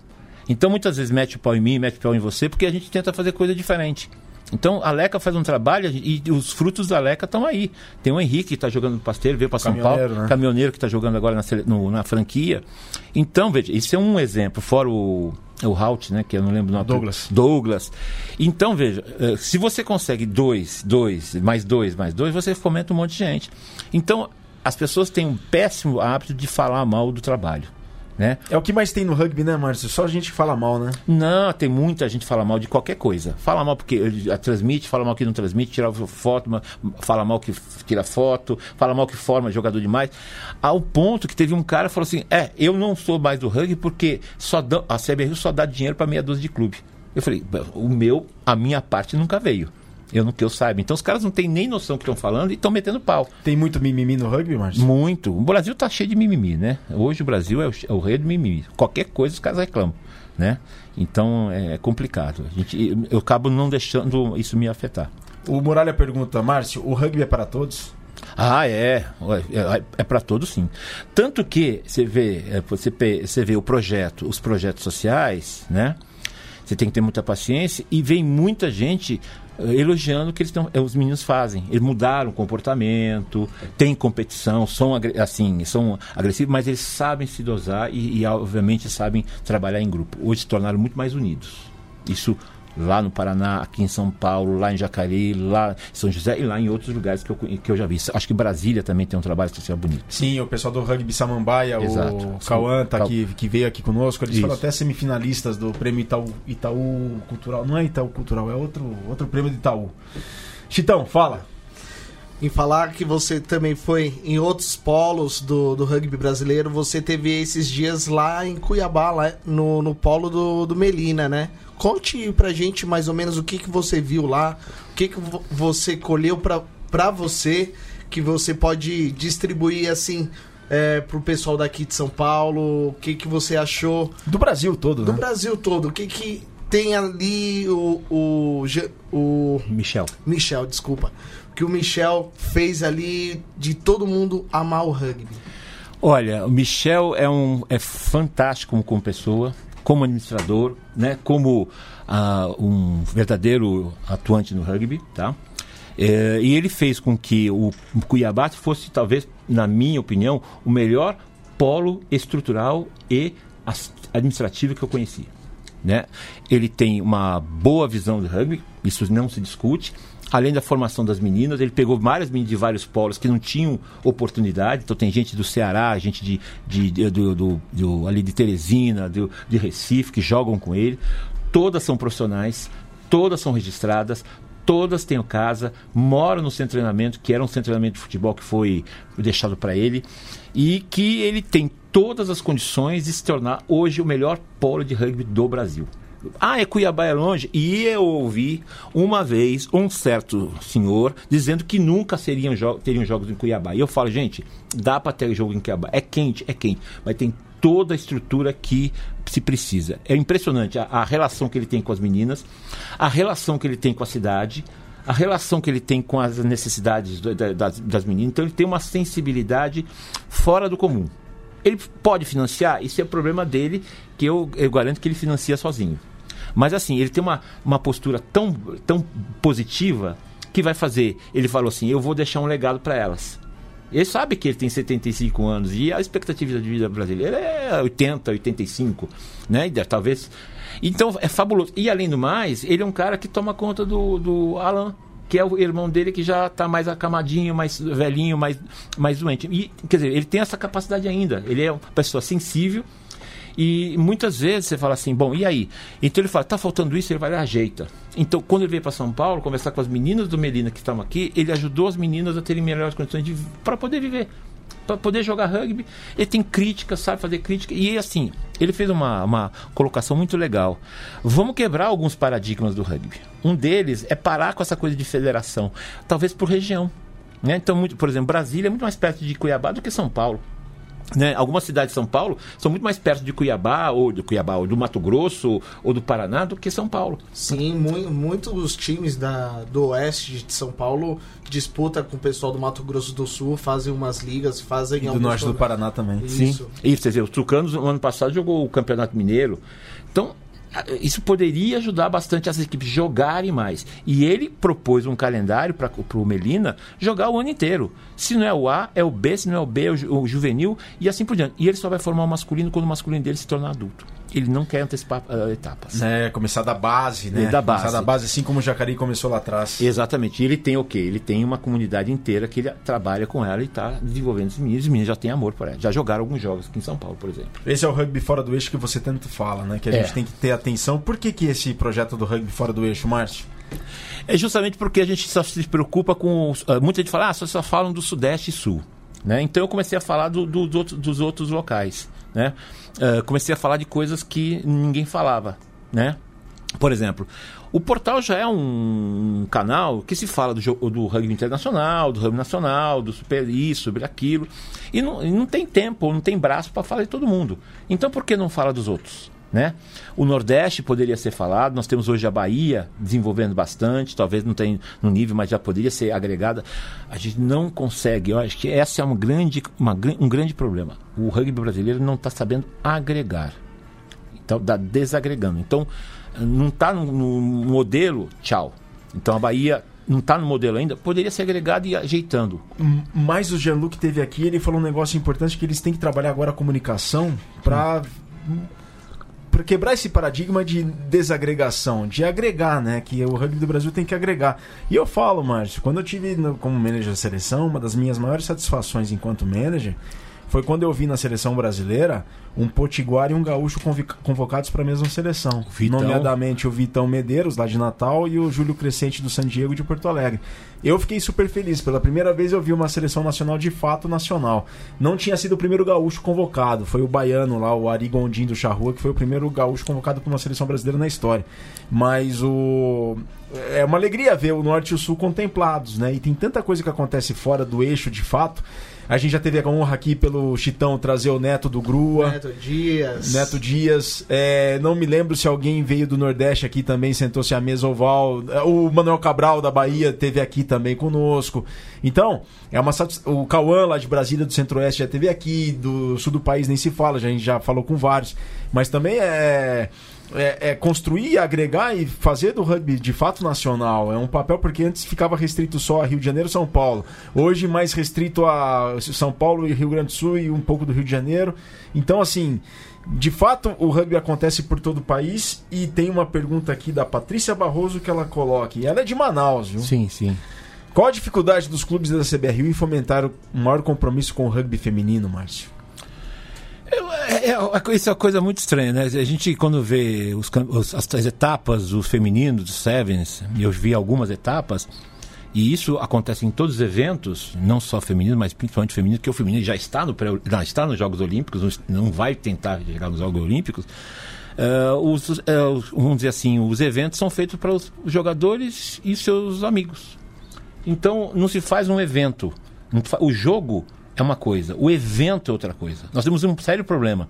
Speaker 3: Então, muitas vezes, mete o pau em mim, mete o pau em você, porque a gente tenta fazer coisa diferente. Então, a Leca faz um trabalho e os frutos da Leca estão aí. Tem o Henrique que está jogando no Pasteiro, veio para São Paulo. Né? Caminhoneiro que está jogando agora na, no, na, franquia. Então, veja, isso é um exemplo, fora o, o Halt, né? Que eu não lembro o nome.
Speaker 1: Douglas.
Speaker 3: Douglas. Então, veja, eh, se você consegue dois, dois, mais dois, mais dois, você fomenta um monte de gente. Então, as pessoas têm um péssimo hábito de falar mal do trabalho. Né?
Speaker 1: É o que mais tem no rugby, né, Márcio? Só a gente que fala mal, né?
Speaker 3: Não, tem muita gente que fala mal de qualquer coisa. Fala mal porque transmite, fala mal que não transmite, tira foto, fala mal que tira foto, fala mal que forma jogador demais. Ao ponto que teve um cara que falou assim: É, eu não sou mais do rugby porque só dá, a CBRU só dá dinheiro para meia dúzia de clube. Eu falei: O meu, a minha parte nunca veio. Eu não que eu saiba. Então os caras não têm nem noção do que estão falando e estão metendo pau.
Speaker 1: Tem muito mimimi no rugby, Márcio?
Speaker 3: Muito. O Brasil tá cheio de mimimi, né? Hoje o Brasil é o, é o rei do mimimi. Qualquer coisa os caras reclamam, né? Então é complicado. A gente, eu acabo não deixando isso me afetar.
Speaker 1: O Muralha pergunta, Márcio, o rugby é para todos?
Speaker 3: Ah, é. É, é para todos sim. Tanto que você vê, é, você, você vê o projeto, os projetos sociais, né? Você tem que ter muita paciência e vem muita gente elogiando o que eles tão, os meninos fazem. Eles mudaram o comportamento, tem competição, são assim, são agressivos, mas eles sabem se dosar e, e obviamente sabem trabalhar em grupo. Hoje se tornaram muito mais unidos. Isso lá no Paraná, aqui em São Paulo, lá em Jacareí, lá em São José e lá em outros lugares que eu, que eu já vi. Acho que Brasília também tem um trabalho social bonito.
Speaker 1: Sim, o pessoal do Rugby Samambaia, Exato. o Cauã tá aqui, que veio aqui conosco, eles Isso. foram até semifinalistas do prêmio Itaú, Itaú Cultural. Não é Itaú Cultural, é outro, outro prêmio de Itaú. Chitão, fala.
Speaker 2: Em falar que você também foi em outros polos do, do rugby brasileiro, você teve esses dias lá em Cuiabá, lá no, no polo do, do Melina, né? Conte pra gente mais ou menos o que, que você viu lá, o que, que você colheu pra, pra você, que você pode distribuir assim é, pro pessoal daqui de São Paulo, o que, que você achou.
Speaker 1: Do Brasil todo,
Speaker 2: Do
Speaker 1: né?
Speaker 2: Brasil todo, o que, que tem ali o, o, o.
Speaker 3: Michel.
Speaker 2: Michel, desculpa. O que o Michel fez ali de todo mundo amar o rugby.
Speaker 3: Olha, o Michel é, um, é fantástico como pessoa como administrador, né, como uh, um verdadeiro atuante no rugby, tá? É, e ele fez com que o Cuiabá fosse, talvez, na minha opinião, o melhor polo estrutural e administrativo que eu conheci. Né? Ele tem uma boa visão do rugby, isso não se discute além da formação das meninas, ele pegou várias meninas de vários polos que não tinham oportunidade. Então tem gente do Ceará, gente de, de, de do, do, do, ali de Teresina, do, de Recife, que jogam com ele. Todas são profissionais, todas são registradas, todas têm casa, moram no centro de treinamento, que era um centro de treinamento de futebol que foi deixado para ele, e que ele tem todas as condições de se tornar hoje o melhor polo de rugby do Brasil. Ah, é Cuiabá é longe? E eu ouvi uma vez um certo senhor dizendo que nunca seriam jo teriam jogos em Cuiabá. E eu falo, gente, dá para ter jogo em Cuiabá. É quente, é quente, mas tem toda a estrutura que se precisa. É impressionante a, a relação que ele tem com as meninas, a relação que ele tem com a cidade, a relação que ele tem com as necessidades do, da, das, das meninas. Então ele tem uma sensibilidade fora do comum. Ele pode financiar? Isso é problema dele, que eu, eu garanto que ele financia sozinho. Mas assim, ele tem uma, uma postura tão, tão positiva que vai fazer. Ele falou assim: eu vou deixar um legado para elas. Ele sabe que ele tem 75 anos e a expectativa de vida brasileira é 80, 85, né? Talvez. Então é fabuloso. E além do mais, ele é um cara que toma conta do, do Alan, que é o irmão dele que já está mais acamadinho, mais velhinho, mais, mais doente. E, quer dizer, ele tem essa capacidade ainda. Ele é uma pessoa sensível e muitas vezes você fala assim, bom, e aí? Então ele fala, tá faltando isso, ele vai lá e ajeita. Então, quando ele veio para São Paulo, conversar com as meninas do Melina que estavam aqui, ele ajudou as meninas a terem melhores condições para poder viver para poder jogar rugby. Ele tem crítica, sabe fazer crítica. E assim, ele fez uma, uma colocação muito legal. Vamos quebrar alguns paradigmas do rugby. Um deles é parar com essa coisa de federação, talvez por região. Né? Então, muito, por exemplo, Brasília é muito mais perto de Cuiabá do que São Paulo. Né? Algumas cidades de São Paulo são muito mais perto de Cuiabá, ou do Cuiabá, ou do Mato Grosso, ou do Paraná, do que São Paulo.
Speaker 2: Sim, mu muitos times da, do oeste de São Paulo disputam com o pessoal do Mato Grosso do Sul, fazem umas ligas, fazem...
Speaker 1: E do norte do Paraná também.
Speaker 3: Isso. Sim. Isso, quer dizer, os Tucanos, no ano passado, jogou o Campeonato Mineiro. Então, isso poderia ajudar bastante as equipes jogarem mais. E ele propôs um calendário para o Melina jogar o ano inteiro. Se não é o A, é o B, se não é o B, é o, juvenil e assim por diante. E ele só vai formar o masculino quando o masculino dele se tornar adulto ele não quer antecipar uh, etapas.
Speaker 1: É, começar da base, né?
Speaker 3: Da base.
Speaker 1: Começar da base, assim como o Jacareí começou lá atrás.
Speaker 3: Exatamente. E ele tem o quê? Ele tem uma comunidade inteira que ele trabalha com ela e está desenvolvendo os meninos. Os meninos já têm amor por ela. Já jogaram alguns jogos aqui em São Paulo, por exemplo.
Speaker 1: Esse é o rugby fora do eixo que você tanto fala, né? Que a é. gente tem que ter atenção. Por que, que esse projeto do rugby fora do eixo, Márcio?
Speaker 3: É justamente porque a gente só se preocupa com. Uh, muita gente fala, ah, só, só falam do Sudeste e Sul. Né? Então eu comecei a falar do, do, do, dos outros locais. Né? Uh, comecei a falar de coisas que ninguém falava. Né? Por exemplo, o portal já é um canal que se fala do, do rugby internacional, do rugby nacional, do super isso, sobre aquilo. E não, e não tem tempo, não tem braço para falar de todo mundo. Então por que não fala dos outros? Né? O Nordeste poderia ser falado, nós temos hoje a Bahia desenvolvendo bastante, talvez não tenha no nível, mas já poderia ser agregada. A gente não consegue, eu acho que esse é um grande, uma, um grande problema. O rugby brasileiro não está sabendo agregar, então está desagregando. Então não está no, no modelo, tchau. Então a Bahia não está no modelo ainda, poderia ser agregado e ajeitando.
Speaker 1: Mas o Jean-Luc teve aqui, ele falou um negócio importante que eles têm que trabalhar agora a comunicação para para quebrar esse paradigma de desagregação, de agregar, né? Que o rugby do Brasil tem que agregar. E eu falo, Márcio, quando eu tive no, como manager da seleção, uma das minhas maiores satisfações enquanto manager foi quando eu vi na seleção brasileira um potiguar e um gaúcho convocados para a mesma seleção. Vitão. Nomeadamente o Vitão Medeiros, lá de Natal, e o Júlio Crescente do San Diego de Porto Alegre. Eu fiquei super feliz. Pela primeira vez eu vi uma seleção nacional de fato nacional. Não tinha sido o primeiro gaúcho convocado, foi o baiano lá, o Ari Gondim do Charrua, que foi o primeiro gaúcho convocado para uma seleção brasileira na história. Mas o é uma alegria ver o norte e o sul contemplados, né? E tem tanta coisa que acontece fora do eixo de fato a gente já teve a honra aqui pelo Chitão trazer o Neto do Grua.
Speaker 2: Neto Dias.
Speaker 1: Neto Dias. É, não me lembro se alguém veio do Nordeste aqui também, sentou-se à mesa oval. O Manuel Cabral da Bahia teve aqui também conosco. Então, é uma o Cauã lá de Brasília, do Centro-Oeste, já teve aqui. Do sul do país nem se fala, a gente já falou com vários. Mas também é é, é, construir, agregar e fazer do rugby de fato nacional. É um papel porque antes ficava restrito só a Rio de Janeiro e São Paulo. Hoje mais restrito a São Paulo e Rio Grande do Sul e um pouco do Rio de Janeiro. Então, assim, de fato o rugby acontece por todo o país e tem uma pergunta aqui da Patrícia Barroso que ela coloca. E ela é de Manaus, viu?
Speaker 3: Sim, sim.
Speaker 1: Qual a dificuldade dos clubes da CBRU em fomentar um maior compromisso com o rugby feminino, Márcio?
Speaker 3: É, é, isso é uma coisa muito estranha, né? A gente, quando vê os, as, as etapas, os femininos, dos Sevens, e eu vi algumas etapas, e isso acontece em todos os eventos, não só feminino, mas principalmente feminino, porque o feminino já está, no, já está nos Jogos Olímpicos, não vai tentar chegar nos Jogos Olímpicos. Uh, os, uh, vamos dizer assim, os eventos são feitos para os jogadores e seus amigos. Então, não se faz um evento. O jogo é uma coisa, o evento é outra coisa. Nós temos um sério problema.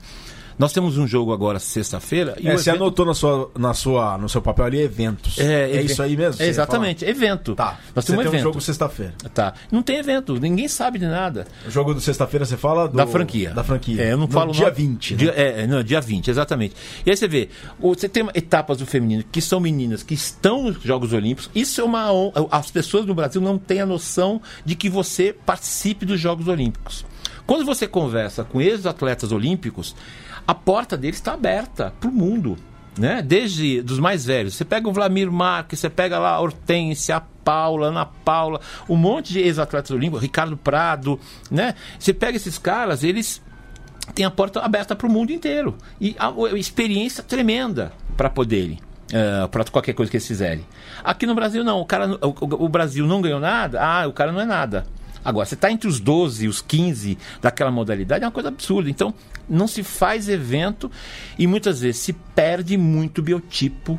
Speaker 3: Nós temos um jogo agora sexta-feira.
Speaker 1: É, você evento... anotou na sua, na sua, no seu papel ali eventos.
Speaker 3: É,
Speaker 1: é isso aí mesmo?
Speaker 3: É, exatamente, evento.
Speaker 1: Tá. Nós temos um evento. um jogo sexta-feira.
Speaker 3: Tá. Não tem evento, ninguém sabe de nada.
Speaker 1: O jogo do sexta-feira você fala do...
Speaker 3: da franquia.
Speaker 1: Da franquia.
Speaker 3: É, eu não no falo
Speaker 1: dia no... 20.
Speaker 3: Né? Dia, é, não, dia 20, exatamente. E aí você vê, você tem etapas do feminino que são meninas que estão nos Jogos Olímpicos. Isso é uma as pessoas no Brasil não têm a noção de que você participe dos Jogos Olímpicos. Quando você conversa com ex-atletas olímpicos, a porta deles está aberta para o mundo. Né? Desde dos mais velhos. Você pega o Vladimir Marques, você pega lá a Hortência, a Paula, Ana Paula, um monte de ex-atletas olímpicos, Ricardo Prado, né? Você pega esses caras, eles têm a porta aberta para o mundo inteiro. E a, a experiência tremenda para poderem. Uh, para qualquer coisa que eles fizerem. Aqui no Brasil, não. O, cara, o, o Brasil não ganhou nada, ah, o cara não é nada. Agora, você está entre os 12 e os 15 daquela modalidade, é uma coisa absurda. Então, não se faz evento e muitas vezes se perde muito biotipo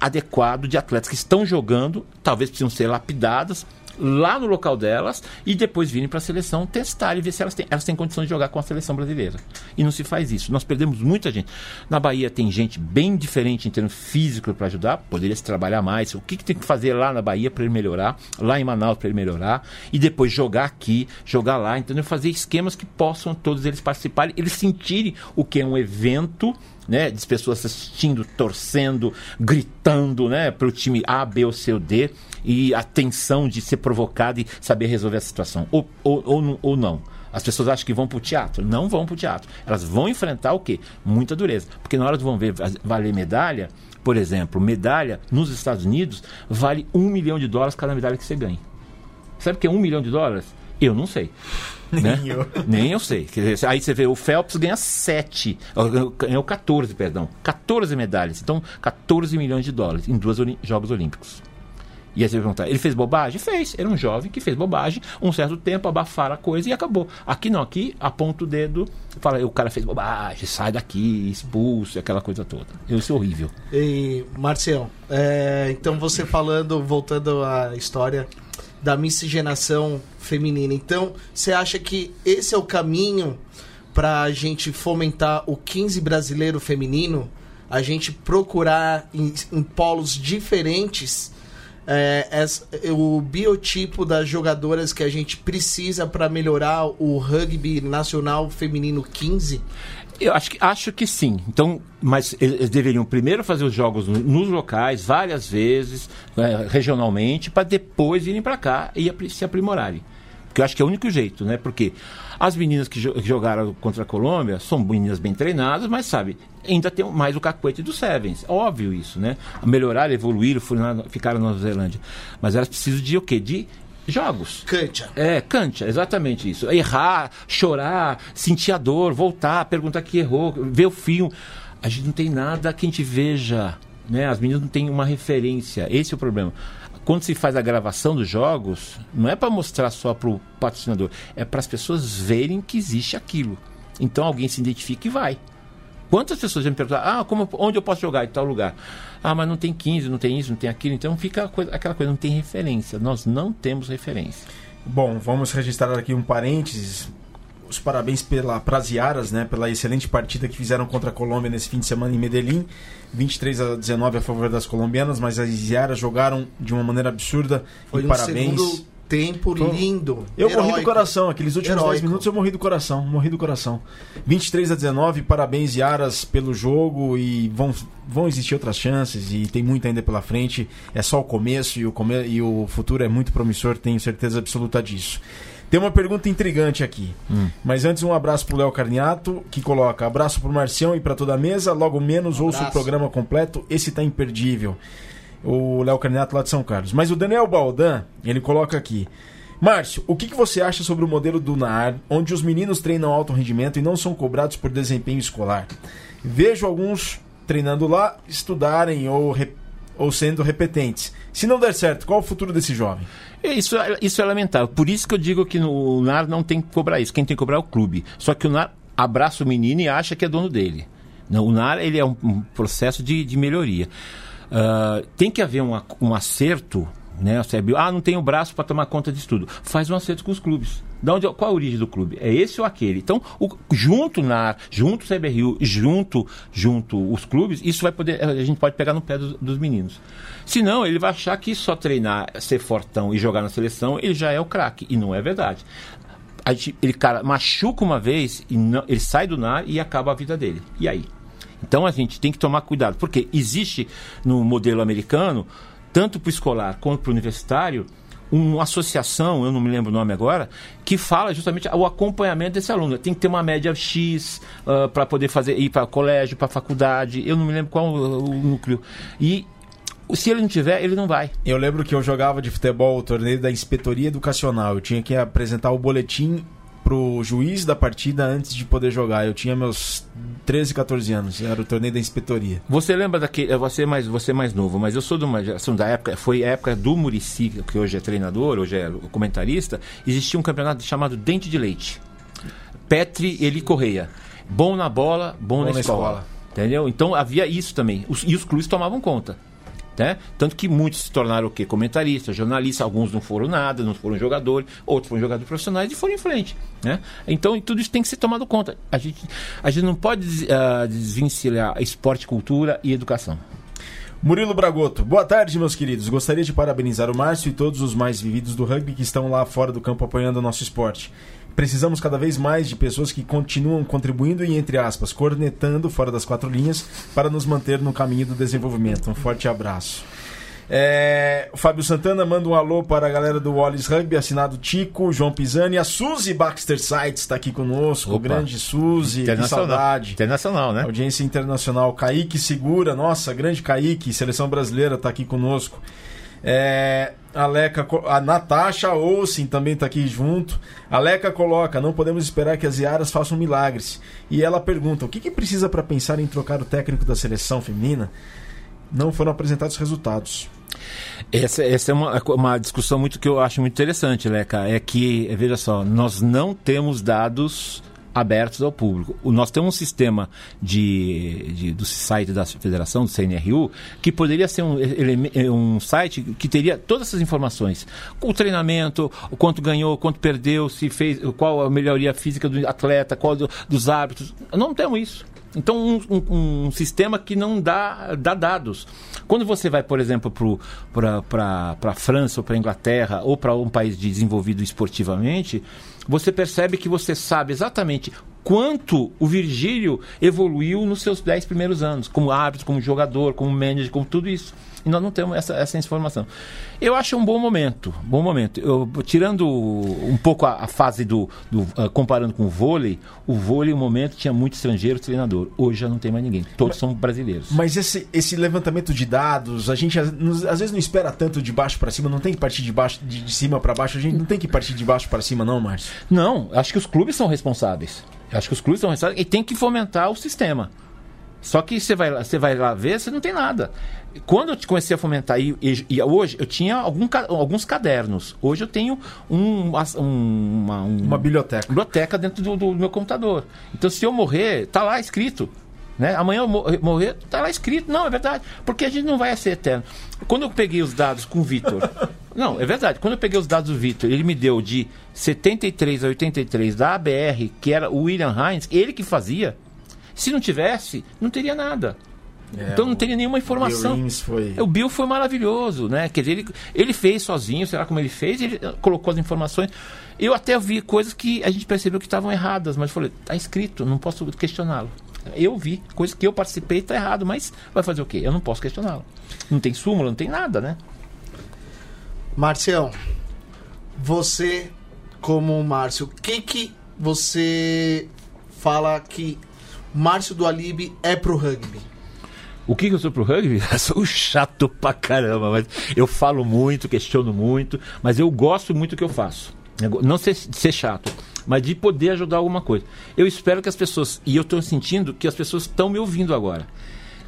Speaker 3: adequado de atletas que estão jogando, talvez precisam ser lapidadas, lá no local delas e depois virem para a seleção testar e ver se elas têm, elas têm condição de jogar com a seleção brasileira. E não se faz isso. Nós perdemos muita gente. Na Bahia tem gente bem diferente em termos físicos para ajudar, poderia se trabalhar mais. O que, que tem que fazer lá na Bahia para ele melhorar, lá em Manaus para ele melhorar e depois jogar aqui, jogar lá, entendeu? Fazer esquemas que possam todos eles participarem, eles sentirem o que é um evento né, de pessoas assistindo, torcendo, gritando, né, para o time A, B ou C ou D e a tensão de ser provocado e saber resolver a situação ou, ou, ou, ou não. As pessoas acham que vão para o teatro. Não vão para o teatro. Elas vão enfrentar o quê? Muita dureza. Porque na hora de vão ver valer medalha, por exemplo, medalha nos Estados Unidos vale um milhão de dólares cada medalha que você ganha. Sabe o que é um milhão de dólares? Eu não sei. Né? Nem eu. Nem eu sei. Aí você vê, o Phelps ganha 7, ganhou 14, perdão, 14 medalhas. Então, 14 milhões de dólares em dois Jogos Olímpicos. E aí você vai perguntar, ele fez bobagem? Fez. Era um jovem que fez bobagem, um certo tempo, abafaram a coisa e acabou. Aqui não, aqui aponta o dedo, fala, o cara fez bobagem, sai daqui, expulso, aquela coisa toda. Isso é horrível.
Speaker 2: E, Marcelo, é, então você falando, voltando à história da miscigenação feminina. Então, você acha que esse é o caminho para a gente fomentar o 15 brasileiro feminino? A gente procurar em, em polos diferentes é, o biotipo das jogadoras que a gente precisa para melhorar o rugby nacional feminino 15?
Speaker 3: Eu acho que, acho que sim. Então, mas eles deveriam primeiro fazer os jogos nos locais, várias vezes, é, regionalmente, para depois irem para cá e se aprimorarem. Porque eu acho que é o único jeito, né? Porque as meninas que jogaram contra a Colômbia são meninas bem treinadas, mas sabe, ainda tem mais o cacuete do Sevens. Óbvio isso, né? Melhorar, evoluir, ficaram na Nova Zelândia. Mas elas precisam de o quê? De jogos.
Speaker 2: Cancha.
Speaker 3: É, cancha, exatamente isso. Errar, chorar, sentir a dor, voltar, perguntar que errou, ver o filme. A gente não tem nada que a gente veja, né? As meninas não têm uma referência. Esse é o problema. Quando se faz a gravação dos jogos, não é para mostrar só para o patrocinador, é para as pessoas verem que existe aquilo. Então alguém se identifica e vai. Quantas pessoas já me perguntam, ah, como, onde eu posso jogar em tal lugar? Ah, mas não tem 15, não tem isso, não tem aquilo. Então fica coisa, aquela coisa, não tem referência. Nós não temos referência.
Speaker 1: Bom, vamos registrar aqui um parênteses. Os parabéns pela Praziaras, né, pela excelente partida que fizeram contra a Colômbia nesse fim de semana em Medellín. 23 a 19 a favor das colombianas, mas as Ziaras jogaram de uma maneira absurda.
Speaker 2: Foi
Speaker 1: e
Speaker 2: um
Speaker 1: parabéns.
Speaker 2: segundo tempo lindo.
Speaker 1: Eu heróico. morri do coração, aqueles últimos
Speaker 2: Heróico.
Speaker 1: 10 minutos eu morri do coração, morri do coração. 23 a 19, parabéns Yaras pelo jogo e vão, vão existir outras chances e tem muito ainda pela frente. É só o começo e o, come e o futuro é muito promissor, tenho certeza absoluta disso. Tem uma pergunta intrigante aqui.
Speaker 3: Hum.
Speaker 1: Mas antes, um abraço pro Léo Carniato, que coloca: abraço pro Marcião e para toda a mesa. Logo menos
Speaker 2: Um
Speaker 1: ouço o programa completo. Esse tá imperdível. O Léo Carniato lá de São Carlos. Mas o Daniel Baldan, ele coloca aqui. Márcio, o que, que você acha sobre o modelo do NAR, onde os meninos treinam alto rendimento e não são cobrados por desempenho escolar? Vejo alguns treinando lá estudarem ou, ou sendo repetentes. Se não der certo, qual o futuro desse jovem?
Speaker 3: É, Isso, é- isso é lamentável. Por isso que eu digo que o NAR não tem que cobrar isso. Quem tem que cobrar é o clube. Só que o NAR abraça o menino e acha que é dono dele. O NAR ele é um processo de, de melhoria. Ah, tem que haver um, um acerto. Né, CBU, ah, não tem o braço para tomar conta disso tudo. Faz um acerto com os clubes. Da onde, qual a origem do clube? É esse ou aquele? Então, o- junto NAR, junto o CBRU, junto, junto os clubes, isso vai poder. A gente pode pegar no pé dos, dos meninos. Senão, ele vai achar que só treinar, ser fortão e jogar na seleção, ele já é o craque. E não é verdade. Gente- ele cara machuca uma vez e não- ele sai do NAR e acaba a vida dele. E aí? Então a gente tem que tomar cuidado, porque existe no modelo americano, tanto para o escolar quanto para o universitário, uma associação, eu não me lembro o nome agora, que fala justamente o acompanhamento desse aluno. Tem que ter uma média X para poder fazer ir para colégio, para faculdade. Eu não me lembro qual o, o núcleo. E se ele não tiver, ele não vai.
Speaker 1: Eu lembro que eu jogava de futebol o torneio da inspetoria educacional. Eu tinha que apresentar o boletim pro juiz da partida antes de poder jogar. Eu tinha meus 13, 14 anos. Era o torneio da inspetoria.
Speaker 3: Você lembra daquele. Você é mais, você é mais novo, mas eu sou de uma geração da época. Foi a época do Murici, que hoje é treinador, hoje é comentarista. Existia um campeonato chamado Dente de Leite. Petri Eli Correia. Bom na bola, bom, na,
Speaker 1: na
Speaker 3: escola.
Speaker 1: escola.
Speaker 3: Entendeu? Então havia isso também. Os- e os clubes tomavam conta. Né? Tanto que muitos se tornaram o quê? Comentaristas, jornalistas, alguns não foram nada, não foram jogadores, outros foram jogadores profissionais e foram em frente. Né? Então tudo isso tem que ser tomado conta. A gente, a gente não pode des- ah, desvencilhar esporte, cultura e educação.
Speaker 1: Murilo Bragoto, boa tarde, meus queridos. Gostaria de parabenizar o Márcio e todos os mais vividos do rugby que estão lá fora do campo apoiando o nosso esporte. Precisamos cada vez mais de pessoas que continuam contribuindo e, entre aspas, cornetando fora das quatro linhas para nos manter no caminho do desenvolvimento. Um forte abraço. É, o Fábio Santana manda um alô para a galera do Wallis Rugby, assinado Tico, João Pisani, a Suzy Baxter Sites está aqui conosco,
Speaker 3: Opa.
Speaker 1: grande Suzy, que saudade.
Speaker 3: Internacional, né?
Speaker 1: Audiência internacional. Kaique Segura, nossa, grande Kaique, seleção brasileira está aqui conosco. É, a a Natasha Olsen também está aqui junto. A Leca coloca: não podemos esperar que as Iaras façam milagres. E ela pergunta: o que, que precisa para pensar em trocar o técnico da seleção feminina? Não foram apresentados resultados.
Speaker 3: Essa, essa é uma, uma discussão muito que eu acho muito interessante, Leca. É que, veja só, nós não temos dados abertos ao público. O- Nós temos um sistema de, de- do site da federação, do CNRU, que poderia ser um, eleme- um site que teria todas essas informações. O treinamento, o quanto ganhou, quanto perdeu, se fez, qual a melhoria física do atleta, qual do- dos hábitos. Não temos isso. Então, um, um- um sistema que não dá, dá dados. Quando você vai, por exemplo, para a França ou para a Inglaterra ou para um país desenvolvido esportivamente, você percebe que você sabe exatamente quanto o Virgílio evoluiu nos seus 10 primeiros anos, como árbitro, como jogador, como manager, como tudo isso. E nós não temos essa, essa informação. Eu acho um bom momento, bom momento. Eu, tirando um pouco a, a fase do, do uh, comparando com o vôlei, o vôlei, no momento, tinha muito estrangeiro treinador. Hoje já não tem mais ninguém. Todos mas, são brasileiros.
Speaker 1: Mas esse, esse levantamento de dados, a gente às, às vezes não espera tanto de baixo para cima, não tem que partir de baixo, de, de cima para baixo. A gente não tem que partir de baixo para cima, não, Márcio.
Speaker 3: Não, acho que os clubes são responsáveis. Acho que os clubes são responsáveis e tem que fomentar o sistema. Só que você vai, você vai lá ver, você não tem nada. Quando eu comecei a fomentar, e, e, e hoje eu tinha algum, alguns cadernos. Hoje eu tenho um, uma,
Speaker 1: uma, um, uma biblioteca.
Speaker 3: biblioteca dentro do, do, meu computador. Então, se eu morrer, tá lá escrito. Né? Amanhã eu morrer, tá lá escrito. Não, é verdade. Porque a gente não vai ser eterno. Quando eu peguei os dados com o Vitor. não, é verdade. Quando eu peguei os dados do Vitor, ele me deu de 73 a 83 da ABR, que era o William Hines, ele que fazia. Se não tivesse, não teria nada. É, então não teria nenhuma informação.
Speaker 1: Bill foi...
Speaker 3: O Bill foi maravilhoso, né? Quer dizer, ele, ele fez sozinho, sei lá como ele fez, ele colocou as informações. Eu até vi coisas que a gente percebeu que estavam erradas, mas falei, tá escrito, não posso questioná-lo. Eu vi, coisas que eu participei está errado, mas vai fazer o quê? Eu não posso questioná-lo. Não tem súmula, não tem nada, né?
Speaker 2: Marcião, você como Márcio, o que que você fala que Márcio do Alibe é pro rugby?
Speaker 3: O que, que eu sou pro rugby? Eu sou chato pra caramba, mas eu falo muito, questiono muito, mas eu gosto muito do que eu faço. Não ser, ser chato, mas de poder ajudar alguma coisa. Eu espero que as pessoas, e eu estou sentindo que as pessoas estão me ouvindo agora.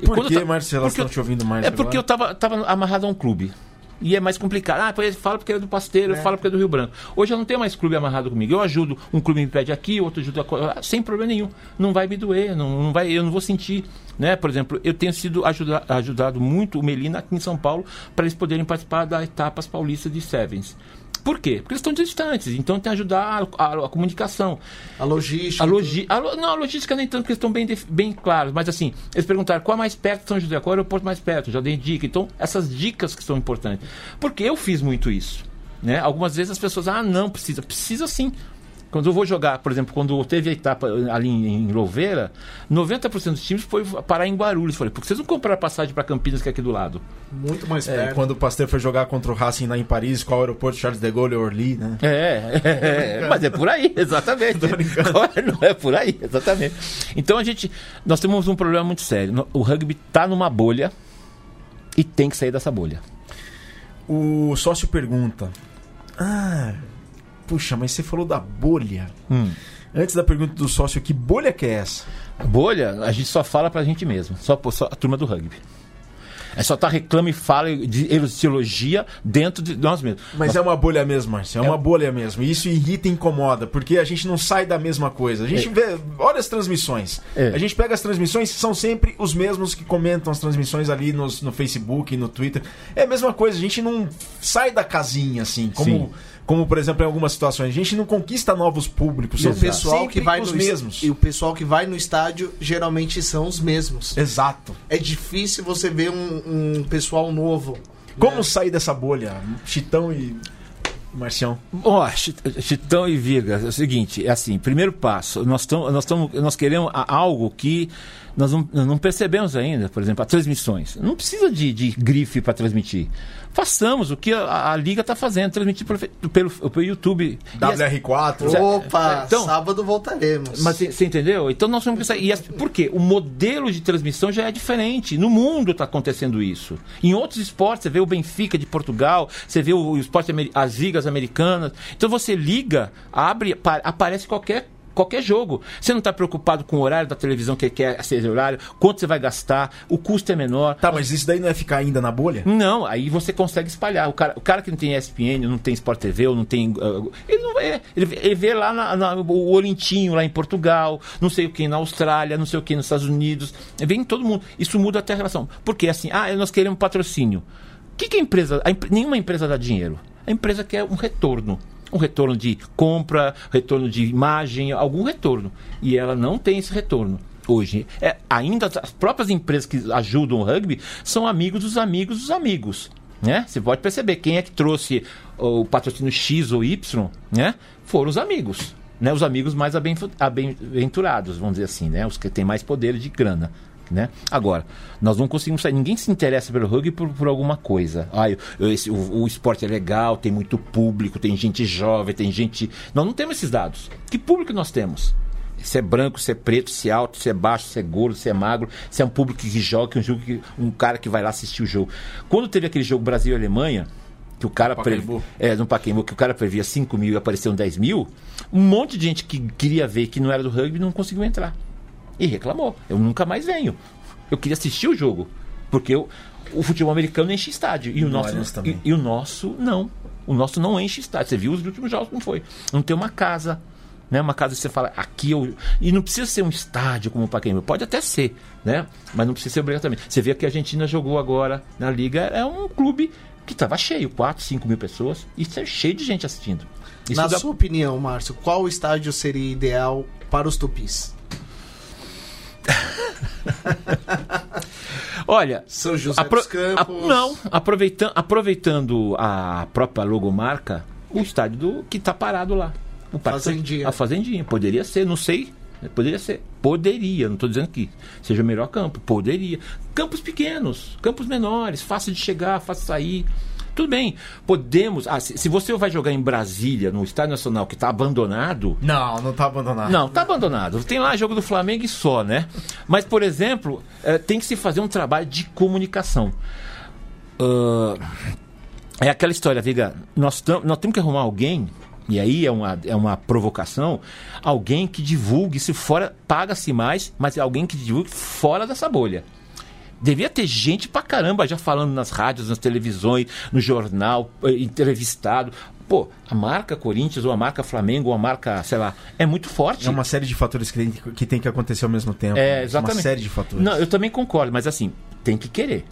Speaker 1: Por que, Márcio, elas estão te ouvindo mais
Speaker 3: É agora? porque eu estava tava amarrado a um clube e é mais complicado. Ah, pois fala porque é do Pasteiro, é. fala porque é do Rio Branco. Hoje eu não tenho mais clube amarrado comigo. Eu ajudo, um clube me pede aqui, outro ajuda ah, sem problema nenhum. Não vai me doer, não, não vai, eu não vou sentir. Né? Por exemplo, eu tenho sido ajuda, ajudado muito o Melina aqui em São Paulo para eles poderem participar das etapas paulistas de Sevens. Por quê? Porque eles estão distantes, então tem que ajudar a, a, a comunicação.
Speaker 2: A logística.
Speaker 3: A logi a, não, a logística nem tanto, porque eles estão bem, bem claros, mas assim, eles perguntaram qual é mais perto de São José, qual é o aeroporto mais perto, já dei dica. Então, essas dicas que são importantes. Porque eu fiz muito isso. Né? Algumas vezes as pessoas, ah, não, precisa. Precisa sim. Quando eu vou jogar, por exemplo, quando teve a etapa ali em Louveira, 90% dos times foi parar em Guarulhos. Falei, por que vocês não compraram passagem para Campinas, que é aqui do lado?
Speaker 1: Muito mais é, perto. É, quando o Pasteur foi jogar contra o Racing lá em Paris, qual aeroporto? Charles de Gaulle e Orly, né?
Speaker 3: É, é, é mas é por aí, exatamente. não é por aí, exatamente. Então a gente, nós temos um problema muito sério. O rugby está numa bolha e tem que sair dessa bolha.
Speaker 1: O sócio pergunta: Ah, puxa, mas você falou da bolha. Hum. Antes da pergunta do sócio, que bolha que é essa?
Speaker 3: Bolha, a gente só fala pra gente mesmo. Só, só a turma do rugby. É só tá reclama e fala de elogia dentro de nós mesmos.
Speaker 1: Mas
Speaker 3: nós...
Speaker 1: é uma bolha mesmo, Márcio. É, é, uma bolha mesmo. E isso irrita e incomoda, porque a gente não sai da mesma coisa. A gente é. vê. Olha as transmissões. É. A gente pega as transmissões, são sempre os mesmos que comentam as transmissões ali nos, no Facebook, no Twitter. É a mesma coisa, a gente não sai da casinha, assim, como. Sim como por exemplo em algumas situações. A gente não conquista novos públicos,
Speaker 2: são o pessoal que vai os mesmos. E o pessoal que vai no estádio geralmente são os mesmos.
Speaker 1: Exato.
Speaker 2: É difícil você ver um, um pessoal novo.
Speaker 1: Como né? sair dessa bolha? Chitão e Marcião.
Speaker 3: Ó, oh, Chitão e Viga, é o seguinte, é assim, primeiro passo, nós, tamo, nós, tamo, nós queremos algo que nós não, não percebemos ainda, por exemplo, as transmissões. Não precisa de, de grife para transmitir. Façamos o que a, a Liga está fazendo, transmitir pelo, pelo, pelo YouTube.
Speaker 1: WR4.
Speaker 2: Opa, então, sábado voltaremos.
Speaker 3: Mas você entendeu? Então nós vamos pensar. E as, por quê? O modelo de transmissão já é diferente. No mundo está acontecendo isso. Em outros esportes, você vê o Benfica de Portugal, você vê o, o esporte, as ligas americanas. Então você liga, abre, aparece qualquer qualquer jogo. Você não está preocupado com o horário da televisão que quer ser horário, quanto você vai gastar, o custo é menor.
Speaker 1: Tá, mas isso daí não é ficar ainda na bolha?
Speaker 3: Não, aí você consegue espalhar. O cara, o cara que não tem ESPN, não tem Sport TV, ou não tem. Uh, ele não vê. Ele, ele vê lá na, na, o Olintinho, lá em Portugal, não sei o que na Austrália, não sei o que nos Estados Unidos. Vem todo mundo. Isso muda até a relação. Porque assim, ah, nós queremos patrocínio. O que, que a empresa. A, nenhuma empresa dá dinheiro. A empresa quer um retorno um retorno de compra, retorno de imagem, algum retorno. E ela não tem esse retorno hoje. É, ainda as próprias empresas que ajudam o rugby são amigos dos amigos dos amigos. Né? Você pode perceber quem é que trouxe o patrocínio X ou Y, né? Foram os amigos. Né, os amigos mais aventurados, vamos dizer assim, né? Os que têm mais poder de grana. Né? Agora, nós não conseguimos sair. Ninguém se interessa pelo rugby por, por alguma coisa. Ah, eu, eu, esse, o, o, esporte é legal, tem muito público, tem gente jovem, tem gente. Nós não temos esses dados. Que público nós temos? Se é branco, se é preto, se é alto, se é baixo, se é gordo, se é magro, se é um público que joga, um, jogo que, um cara que vai lá assistir o jogo. Quando teve aquele jogo Brasil Alemanha, que o cara previa, é, no Pacaembu, que o cara previa 5 mil e apareceu 10 mil, um monte de gente que queria ver que não era do rugby não conseguiu entrar e reclamou. Eu nunca mais venho. Eu queria assistir o jogo. Porque eu, o futebol americano enche estádio. E o, nosso, e, e, o nosso não. O nosso não enche estádio. Você viu os últimos jogos como foi. Não tem uma casa. Né? Uma casa que você fala, aqui eu. E não precisa ser um estádio como o Pacaembu. Pode até ser, né? Mas não precisa ser obrigatoriamente. Você vê que a Argentina jogou agora na Liga. É um clube que estava cheio 4, 5 mil pessoas. E é cheio de gente assistindo.
Speaker 2: Isso Na dá... sua opinião, Márcio, qual estádio seria ideal para os tupis?
Speaker 3: Olha,
Speaker 2: São José apro dos Campos.
Speaker 3: A, não, aproveitando, aproveitando a própria logomarca, o estádio do, que está parado lá.
Speaker 2: O Fazendinha.
Speaker 3: A Fazendinha. Poderia ser, não sei. Poderia ser. Poderia, não estou dizendo que seja o melhor campo. Poderia. Campos pequenos, campos menores, fácil de chegar, fácil de sair. Tudo bem, podemos. Ah, se, se, você vai jogar em Brasília, no Estádio Nacional, que está abandonado.
Speaker 1: Não, não está abandonado.
Speaker 3: Não, está abandonado. Tem lá jogo do Flamengo e só, né? Mas, por exemplo, é, tem que se fazer um trabalho de comunicação. Uh, é aquela história, Viga. Nós, nós temos que arrumar alguém e aí é uma, é uma provocação, alguém que divulgue se fora, paga-se mais, mas é alguém que divulgue fora dessa bolha. Devia ter gente pra caramba já falando nas rádios, nas televisões, no jornal, eh, entrevistado. Pô, a marca Corinthians ou a marca Flamengo ou a marca, sei lá, é muito forte.
Speaker 1: É uma série de fatores que tem que, tem que acontecer ao mesmo tempo.
Speaker 3: É, exatamente.
Speaker 1: Uma série de fatores.
Speaker 3: Não, eu também concordo, mas assim, tem que querer.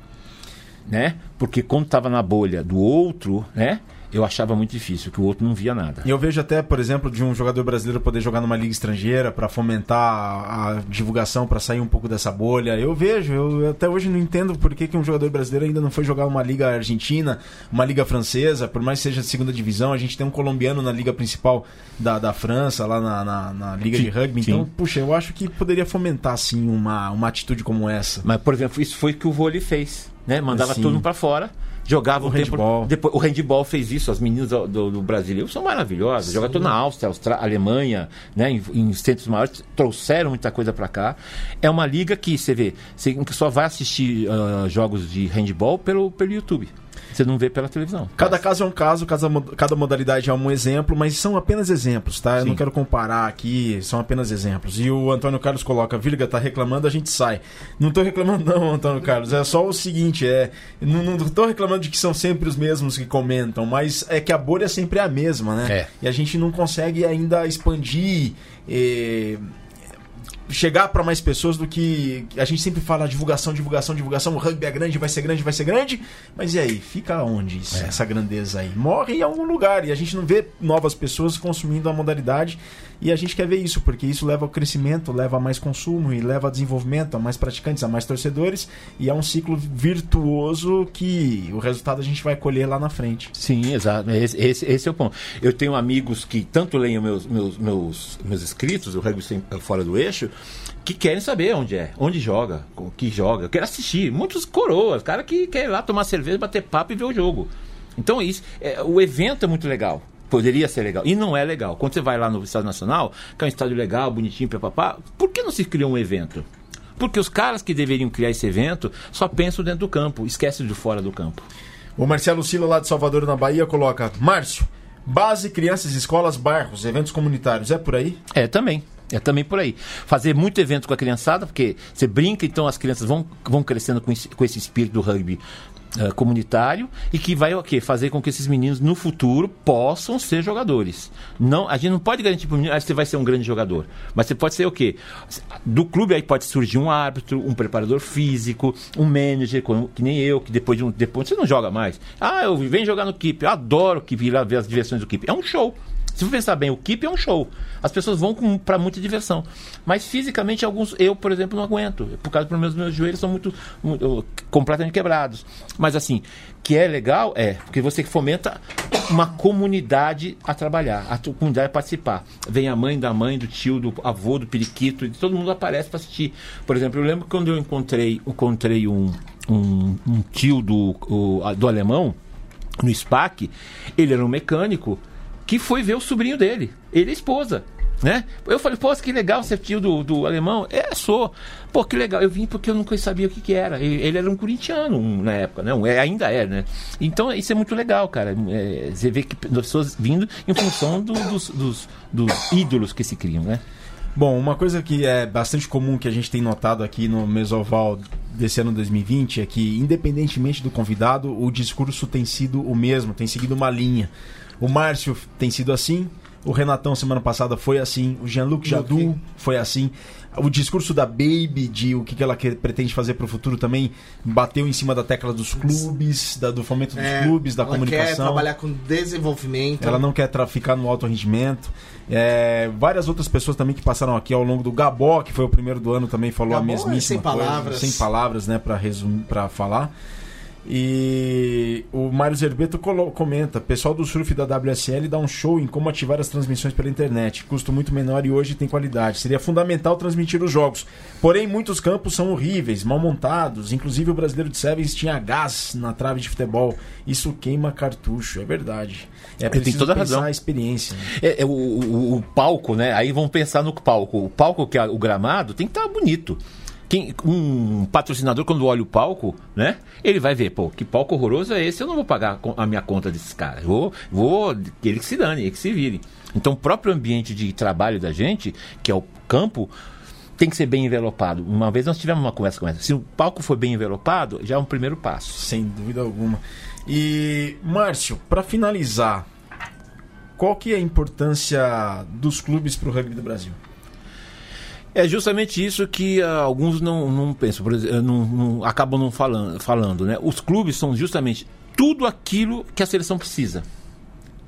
Speaker 3: Né? Porque quando estava na bolha do outro, né? Eu achava muito difícil, que o outro não via nada.
Speaker 1: E eu vejo até, por exemplo, de um jogador brasileiro poder jogar numa liga estrangeira para fomentar a, divulgação, para sair um pouco dessa bolha. Eu vejo, eu até hoje não entendo por que, que um jogador brasileiro ainda não foi jogar uma liga argentina, uma liga francesa, por mais que seja de segunda divisão. A gente tem um colombiano na liga principal da, da França, lá na, na, na liga sim, de rugby. Então, sim. puxa, eu acho que poderia fomentar, sim, uma, uma atitude como essa.
Speaker 3: Mas, por exemplo, isso foi o que o vôlei fez, né? Mandava sim. todo para fora jogava o um handball. Tempo, depois, o handball fez isso, as meninas do, do, do brasileiro são maravilhosas. Jogaram na Áustria, Austrália, Alemanha, né, em, em, centros maiores, trouxeram muita coisa para cá. É uma liga que você vê, você só vai assistir uh, jogos de handball pelo, pelo YouTube. Você não vê pela televisão.
Speaker 1: Cada caso é um caso, cada, cada modalidade é um exemplo, mas são apenas exemplos, tá? Eu Sim. não quero comparar aqui, são apenas exemplos. E o Antônio Carlos coloca, Virga tá reclamando, a gente sai. Não tô reclamando não, Antônio Carlos, é só o seguinte, é... Não, não tô reclamando de que são sempre os mesmos que comentam, mas é que a bolha sempre é a mesma, né? É. E a gente não consegue ainda expandir... Eh, chegar para mais pessoas do que a gente sempre fala divulgação, divulgação, divulgação. O rugby é grande, vai ser grande, vai ser grande. Mas e aí? Fica onde isso, é. essa grandeza aí? Morre em algum lugar e a gente não vê novas pessoas consumindo a modalidade. E a gente quer ver isso, porque isso leva ao crescimento, leva a mais consumo e leva a desenvolvimento, a mais praticantes, a mais torcedores. E é um ciclo virtuoso que o resultado a gente vai colher lá na frente.
Speaker 3: Sim, exato. Esse, esse, esse é o ponto. Eu tenho amigos que tanto leem meus, meus, meus, meus escritos, o rugby fora do eixo, que querem saber onde é, onde joga, que joga. Eu quero assistir. Muitos coroas, cara que quer ir lá tomar cerveja, bater papo e ver o jogo. Então isso, é, o evento é muito legal. Poderia ser legal. E não é legal. Quando você vai lá no Estádio Nacional, que é um estádio legal, bonitinho, papapá, por que não se cria um evento? Porque os caras que deveriam criar esse evento só pensam dentro do campo, esquecem de fora do campo.
Speaker 1: O Marcelo Sila, lá de Salvador, na Bahia, coloca: Márcio, base, crianças, escolas, bairros, eventos comunitários, é por aí?
Speaker 3: É, também. É também por aí. Fazer muito evento com a criançada, porque você brinca, então as crianças vão, vão crescendo com esse, com esse espírito do rugby uh, comunitário e que vai o quê? Fazer com que esses meninos no futuro possam ser jogadores. Não, a gente não pode garantir para o menino, ah, você vai ser um grande jogador. Mas você pode ser o quê? Do clube aí pode surgir um árbitro, um preparador físico, um manager, que nem eu, que depois de um. Depois você não joga mais. Ah, eu venho jogar no Keep, eu adoro que vir lá ver as diversões do Keep. É um show. Se você pensar bem, o Keep é um show. As pessoas vão para muita diversão. Mas fisicamente, alguns, eu, por exemplo, não aguento. Por causa dos meus, meus joelhos são muito, muito, completamente quebrados. Mas assim, que é legal, é, porque você fomenta uma comunidade a trabalhar, a comunidade a participar. Vem a mãe da mãe, do tio, do avô, do periquito, e todo mundo aparece para assistir. Por exemplo, eu lembro quando eu encontrei, encontrei um, um, um tio do, o, do alemão no SPAC, ele era um mecânico que foi ver o sobrinho dele, ele e a esposa. Né? Eu falei, pô, que legal ser tio do, do alemão. É, sou. Pô, que legal. Eu vim porque eu nunca sabia o que, que era. Ele era um corintiano um, na época, né? Um, é, ainda é, né? Então isso é muito legal, cara. É, você vê que pessoas vindo em função do, dos, dos, dos ídolos que se criam, né?
Speaker 1: Bom, uma coisa que é bastante comum que a gente tem notado aqui no Mesoval desse ano 2020 é que, independentemente do convidado, o discurso tem sido o mesmo, tem seguido uma linha. O Márcio tem sido assim, o Renatão semana passada foi assim, o Jean-Luc Jadu foi assim. O discurso da Baby de o que ela quer, pretende fazer para o futuro também bateu em cima da tecla dos clubes, da, do fomento dos é, clubes, da
Speaker 2: ela
Speaker 1: comunicação.
Speaker 2: Ela quer trabalhar com desenvolvimento.
Speaker 1: Ela não quer ficar no alto rendimento. É, várias outras pessoas também que passaram aqui ao longo do Gabó, que foi o primeiro do ano, também falou Gabó a mesmíssima é sem
Speaker 2: coisa. Palavras.
Speaker 1: Sem palavras, né, para resumir, para falar. E o Mário Zerbeto comenta: pessoal do surf da WSL dá um show em como ativar as transmissões pela internet. Custo muito menor e hoje tem qualidade. Seria fundamental transmitir os jogos. Porém, muitos campos são horríveis, mal montados. Inclusive, o brasileiro de Sevens tinha gás na trave de futebol. Isso queima cartucho, é verdade. É
Speaker 3: preciso tem toda
Speaker 1: pensar
Speaker 3: razão.
Speaker 1: a experiência. Né?
Speaker 3: É, é o, o, o, palco, né? Aí vamos pensar no palco. O palco que é o gramado tem que estar tá bonito. Quem, um patrocinador, quando olha o palco, né? Ele vai ver, pô, que palco horroroso é esse? Eu não vou pagar a minha conta desses caras. Vou, vou, ele que se dane, ele que se vire. Então, o próprio ambiente de trabalho da gente, que é o campo, tem que ser bem envelopado. Uma vez nós tivemos uma conversa com essa. Se o palco for bem envelopado, já é um primeiro passo.
Speaker 1: Sem dúvida alguma. E, Márcio, para finalizar, qual que é a importância dos clubes para o rugby do Brasil?
Speaker 3: É justamente isso que uh, alguns não, não pensam, exemplo, não, não, acabam não falando, falando. Né? Os clubes são justamente tudo aquilo que a seleção precisa.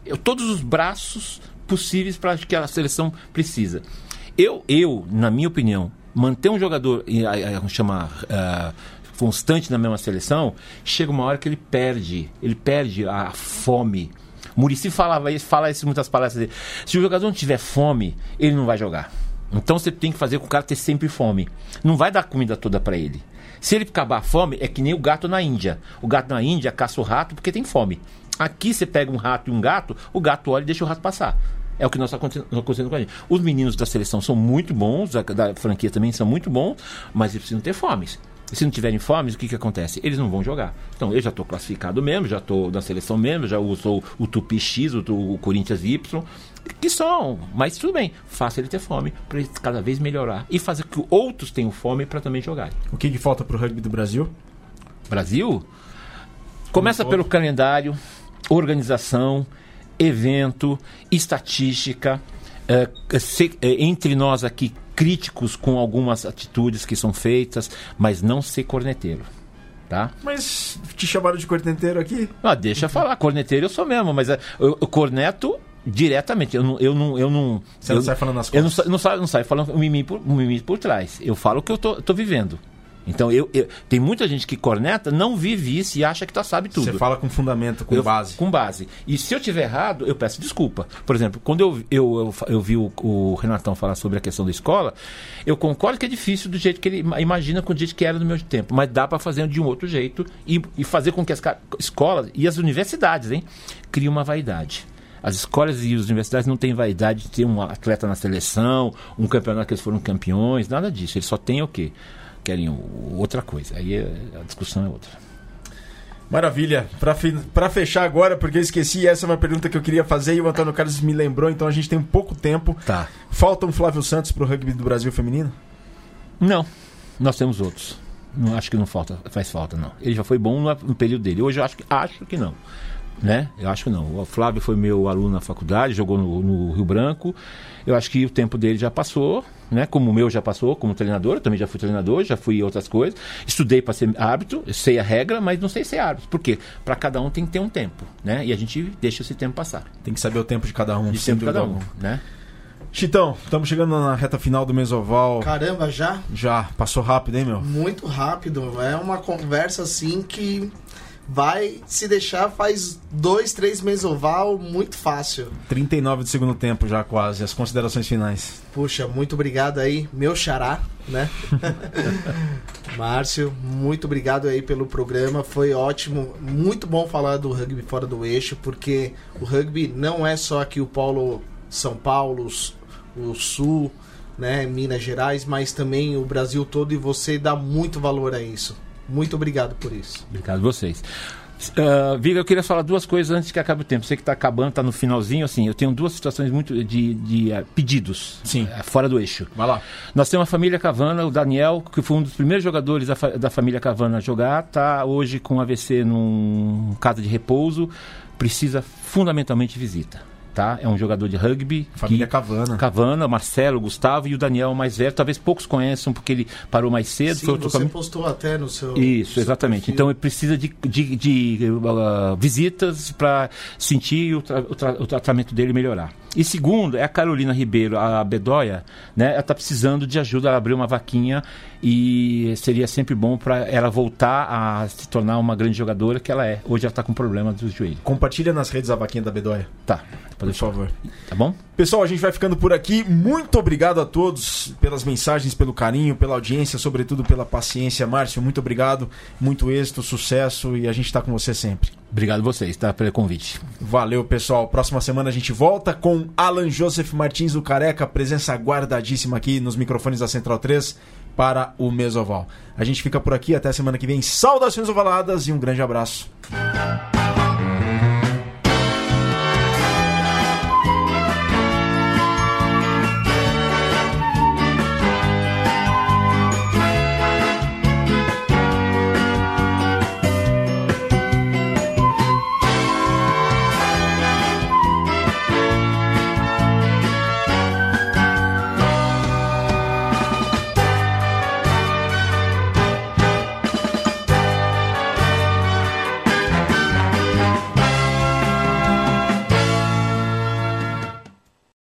Speaker 3: Eu, todos os braços possíveis para que a seleção precisa. Eu, eu, na minha opinião, manter um jogador, vamos chamar, uh, constante na mesma seleção, chega uma hora que ele perde, ele perde a fome. Murici falava isso, fala isso em muitas palestras dele. Se o jogador não tiver fome, ele não vai jogar. Então você tem que fazer com o cara ter sempre fome. Não vai dar comida toda para ele. Se ele acabar a fome, é que nem o gato na Índia. O gato na Índia caça o rato porque tem fome. Aqui você pega um rato e um gato, o gato olha e deixa o rato passar. É o que nós está acontecendo com a gente. Os meninos da seleção são muito bons, da, da franquia também são muito bons, mas eles precisam ter fome. Se não tiverem fome, o que, que acontece? Eles não vão jogar. Então, eu já estou classificado mesmo, já estou na seleção mesmo, já sou o Tupi X, o, o Corinthians Y que são, mas tudo bem, faça ele ter fome para ele cada vez melhorar e fazer que outros tenham fome para também jogar.
Speaker 1: O que, que falta para o rugby do Brasil?
Speaker 3: Brasil? Começa pelo calendário, organização, evento, estatística. É, se, é, entre nós aqui, críticos com algumas atitudes que são feitas, mas não ser corneteiro. Tá?
Speaker 1: Mas te chamaram de corneteiro aqui?
Speaker 3: Ah, deixa eu falar, corneteiro eu sou mesmo, mas eu, eu corneto diretamente. Eu não. Eu não, eu não
Speaker 1: Você eu, não sai falando as
Speaker 3: coisas? Eu não, não, saio, não saio falando mimimi por, mimimi por trás. Eu falo o que eu tô, tô vivendo. Então, eu, eu, tem muita gente que corneta, não vive isso e acha que tá sabe tudo.
Speaker 1: Você fala com fundamento, com
Speaker 3: eu,
Speaker 1: base.
Speaker 3: Com base. E se eu tiver errado, eu peço desculpa. Por exemplo, quando eu, eu, eu, eu vi o, o, Renatão falar sobre a questão da escola, eu concordo que é difícil do jeito que ele imagina, com o jeito que era no meu tempo. Mas dá para fazer de um outro jeito e, e fazer com que as escolas e as universidades hein, criem uma vaidade. As escolas e as universidades não têm vaidade de ter um atleta na seleção, um campeonato que eles foram campeões, nada disso. Eles só têm o quê? Querem outra coisa. Aí é, a discussão é outra.
Speaker 1: Maravilha. Para fechar agora, porque eu esqueci, essa é uma pergunta que eu queria fazer e o Antônio Carlos me lembrou, então a gente tem pouco tempo.
Speaker 3: Tá.
Speaker 1: Falta um Flávio Santos para o rugby do Brasil feminino?
Speaker 3: Não. Nós temos outros. Não acho que não falta, faz falta, não. Ele já foi bom no período dele. Hoje eu acho que, acho que não né? Eu acho que não. O Flávio foi meu aluno na faculdade, jogou no, no, Rio Branco. Eu acho que o tempo dele já passou, né? Como o meu já passou, como treinador, eu também já fui treinador, já fui outras coisas. Estudei para ser árbitro, sei a regra, mas não sei ser árbitro. Por quê? Para cada um tem que ter um tempo, né? E a gente deixa esse tempo passar.
Speaker 1: Tem que saber o tempo de cada um.
Speaker 3: De tempo de cada um, né?
Speaker 1: Chitão, estamos chegando na reta final do Mesoval.
Speaker 2: Caramba, já?
Speaker 1: Já, passou rápido, hein, meu?
Speaker 2: Muito rápido. É uma conversa assim que vai se deixar, faz dois, três meses oval, muito fácil.
Speaker 1: 39 de segundo tempo já quase, as considerações finais.
Speaker 2: Puxa, muito obrigado aí, meu xará, né? Márcio, muito obrigado aí pelo programa, foi ótimo, muito bom falar do rugby fora do eixo, porque o rugby não é só aqui o Paulo São Paulo, o Sul, né, Minas Gerais, mas também o Brasil todo e você dá muito valor a isso. Muito obrigado por isso.
Speaker 3: Obrigado a vocês. Uh, Viga, eu queria falar duas coisas antes que acabe o tempo. Você que está acabando, está no finalzinho, assim, eu tenho duas situações muito de, de uh, pedidos.
Speaker 1: Sim.
Speaker 3: Uh, fora do eixo.
Speaker 1: Vai lá.
Speaker 3: Nós temos a família Cavana, o Daniel, que foi um dos primeiros jogadores da, fa da família Cavana a jogar, está hoje com AVC num casa de repouso, precisa fundamentalmente de visita tá? É um jogador de rugby.
Speaker 1: Família que, Cavana.
Speaker 3: Cavana, Marcelo, Gustavo e o Daniel mais velho. Talvez poucos conheçam porque ele parou mais cedo.
Speaker 2: Sim, você caminho. postou até no seu.
Speaker 3: Isso,
Speaker 2: no
Speaker 3: exatamente. Seu então ele precisa de, de, de uh, visitas para sentir o, tra o, tra o tratamento dele melhorar. E segundo, é a Carolina Ribeiro, a Bedóia, né? Ela está precisando de ajuda, ela abriu uma vaquinha e seria sempre bom para ela voltar a se tornar uma grande jogadora que ela é. Hoje ela está com problema do joelho.
Speaker 1: Compartilha nas redes a vaquinha da Bedóia.
Speaker 3: Tá.
Speaker 1: Por favor.
Speaker 3: Tá bom?
Speaker 1: Pessoal, a gente vai ficando por aqui. Muito obrigado a todos pelas mensagens, pelo carinho, pela audiência, sobretudo pela paciência. Márcio, muito obrigado. Muito êxito, sucesso e a gente está com você sempre.
Speaker 3: Obrigado a vocês, tá? Pelo convite.
Speaker 1: Valeu, pessoal. Próxima semana a gente volta com Alan Joseph Martins do Careca, presença guardadíssima aqui nos microfones da Central 3 para o Mesoval. A gente fica por aqui, até semana que vem. Saudações ovaladas e um grande abraço.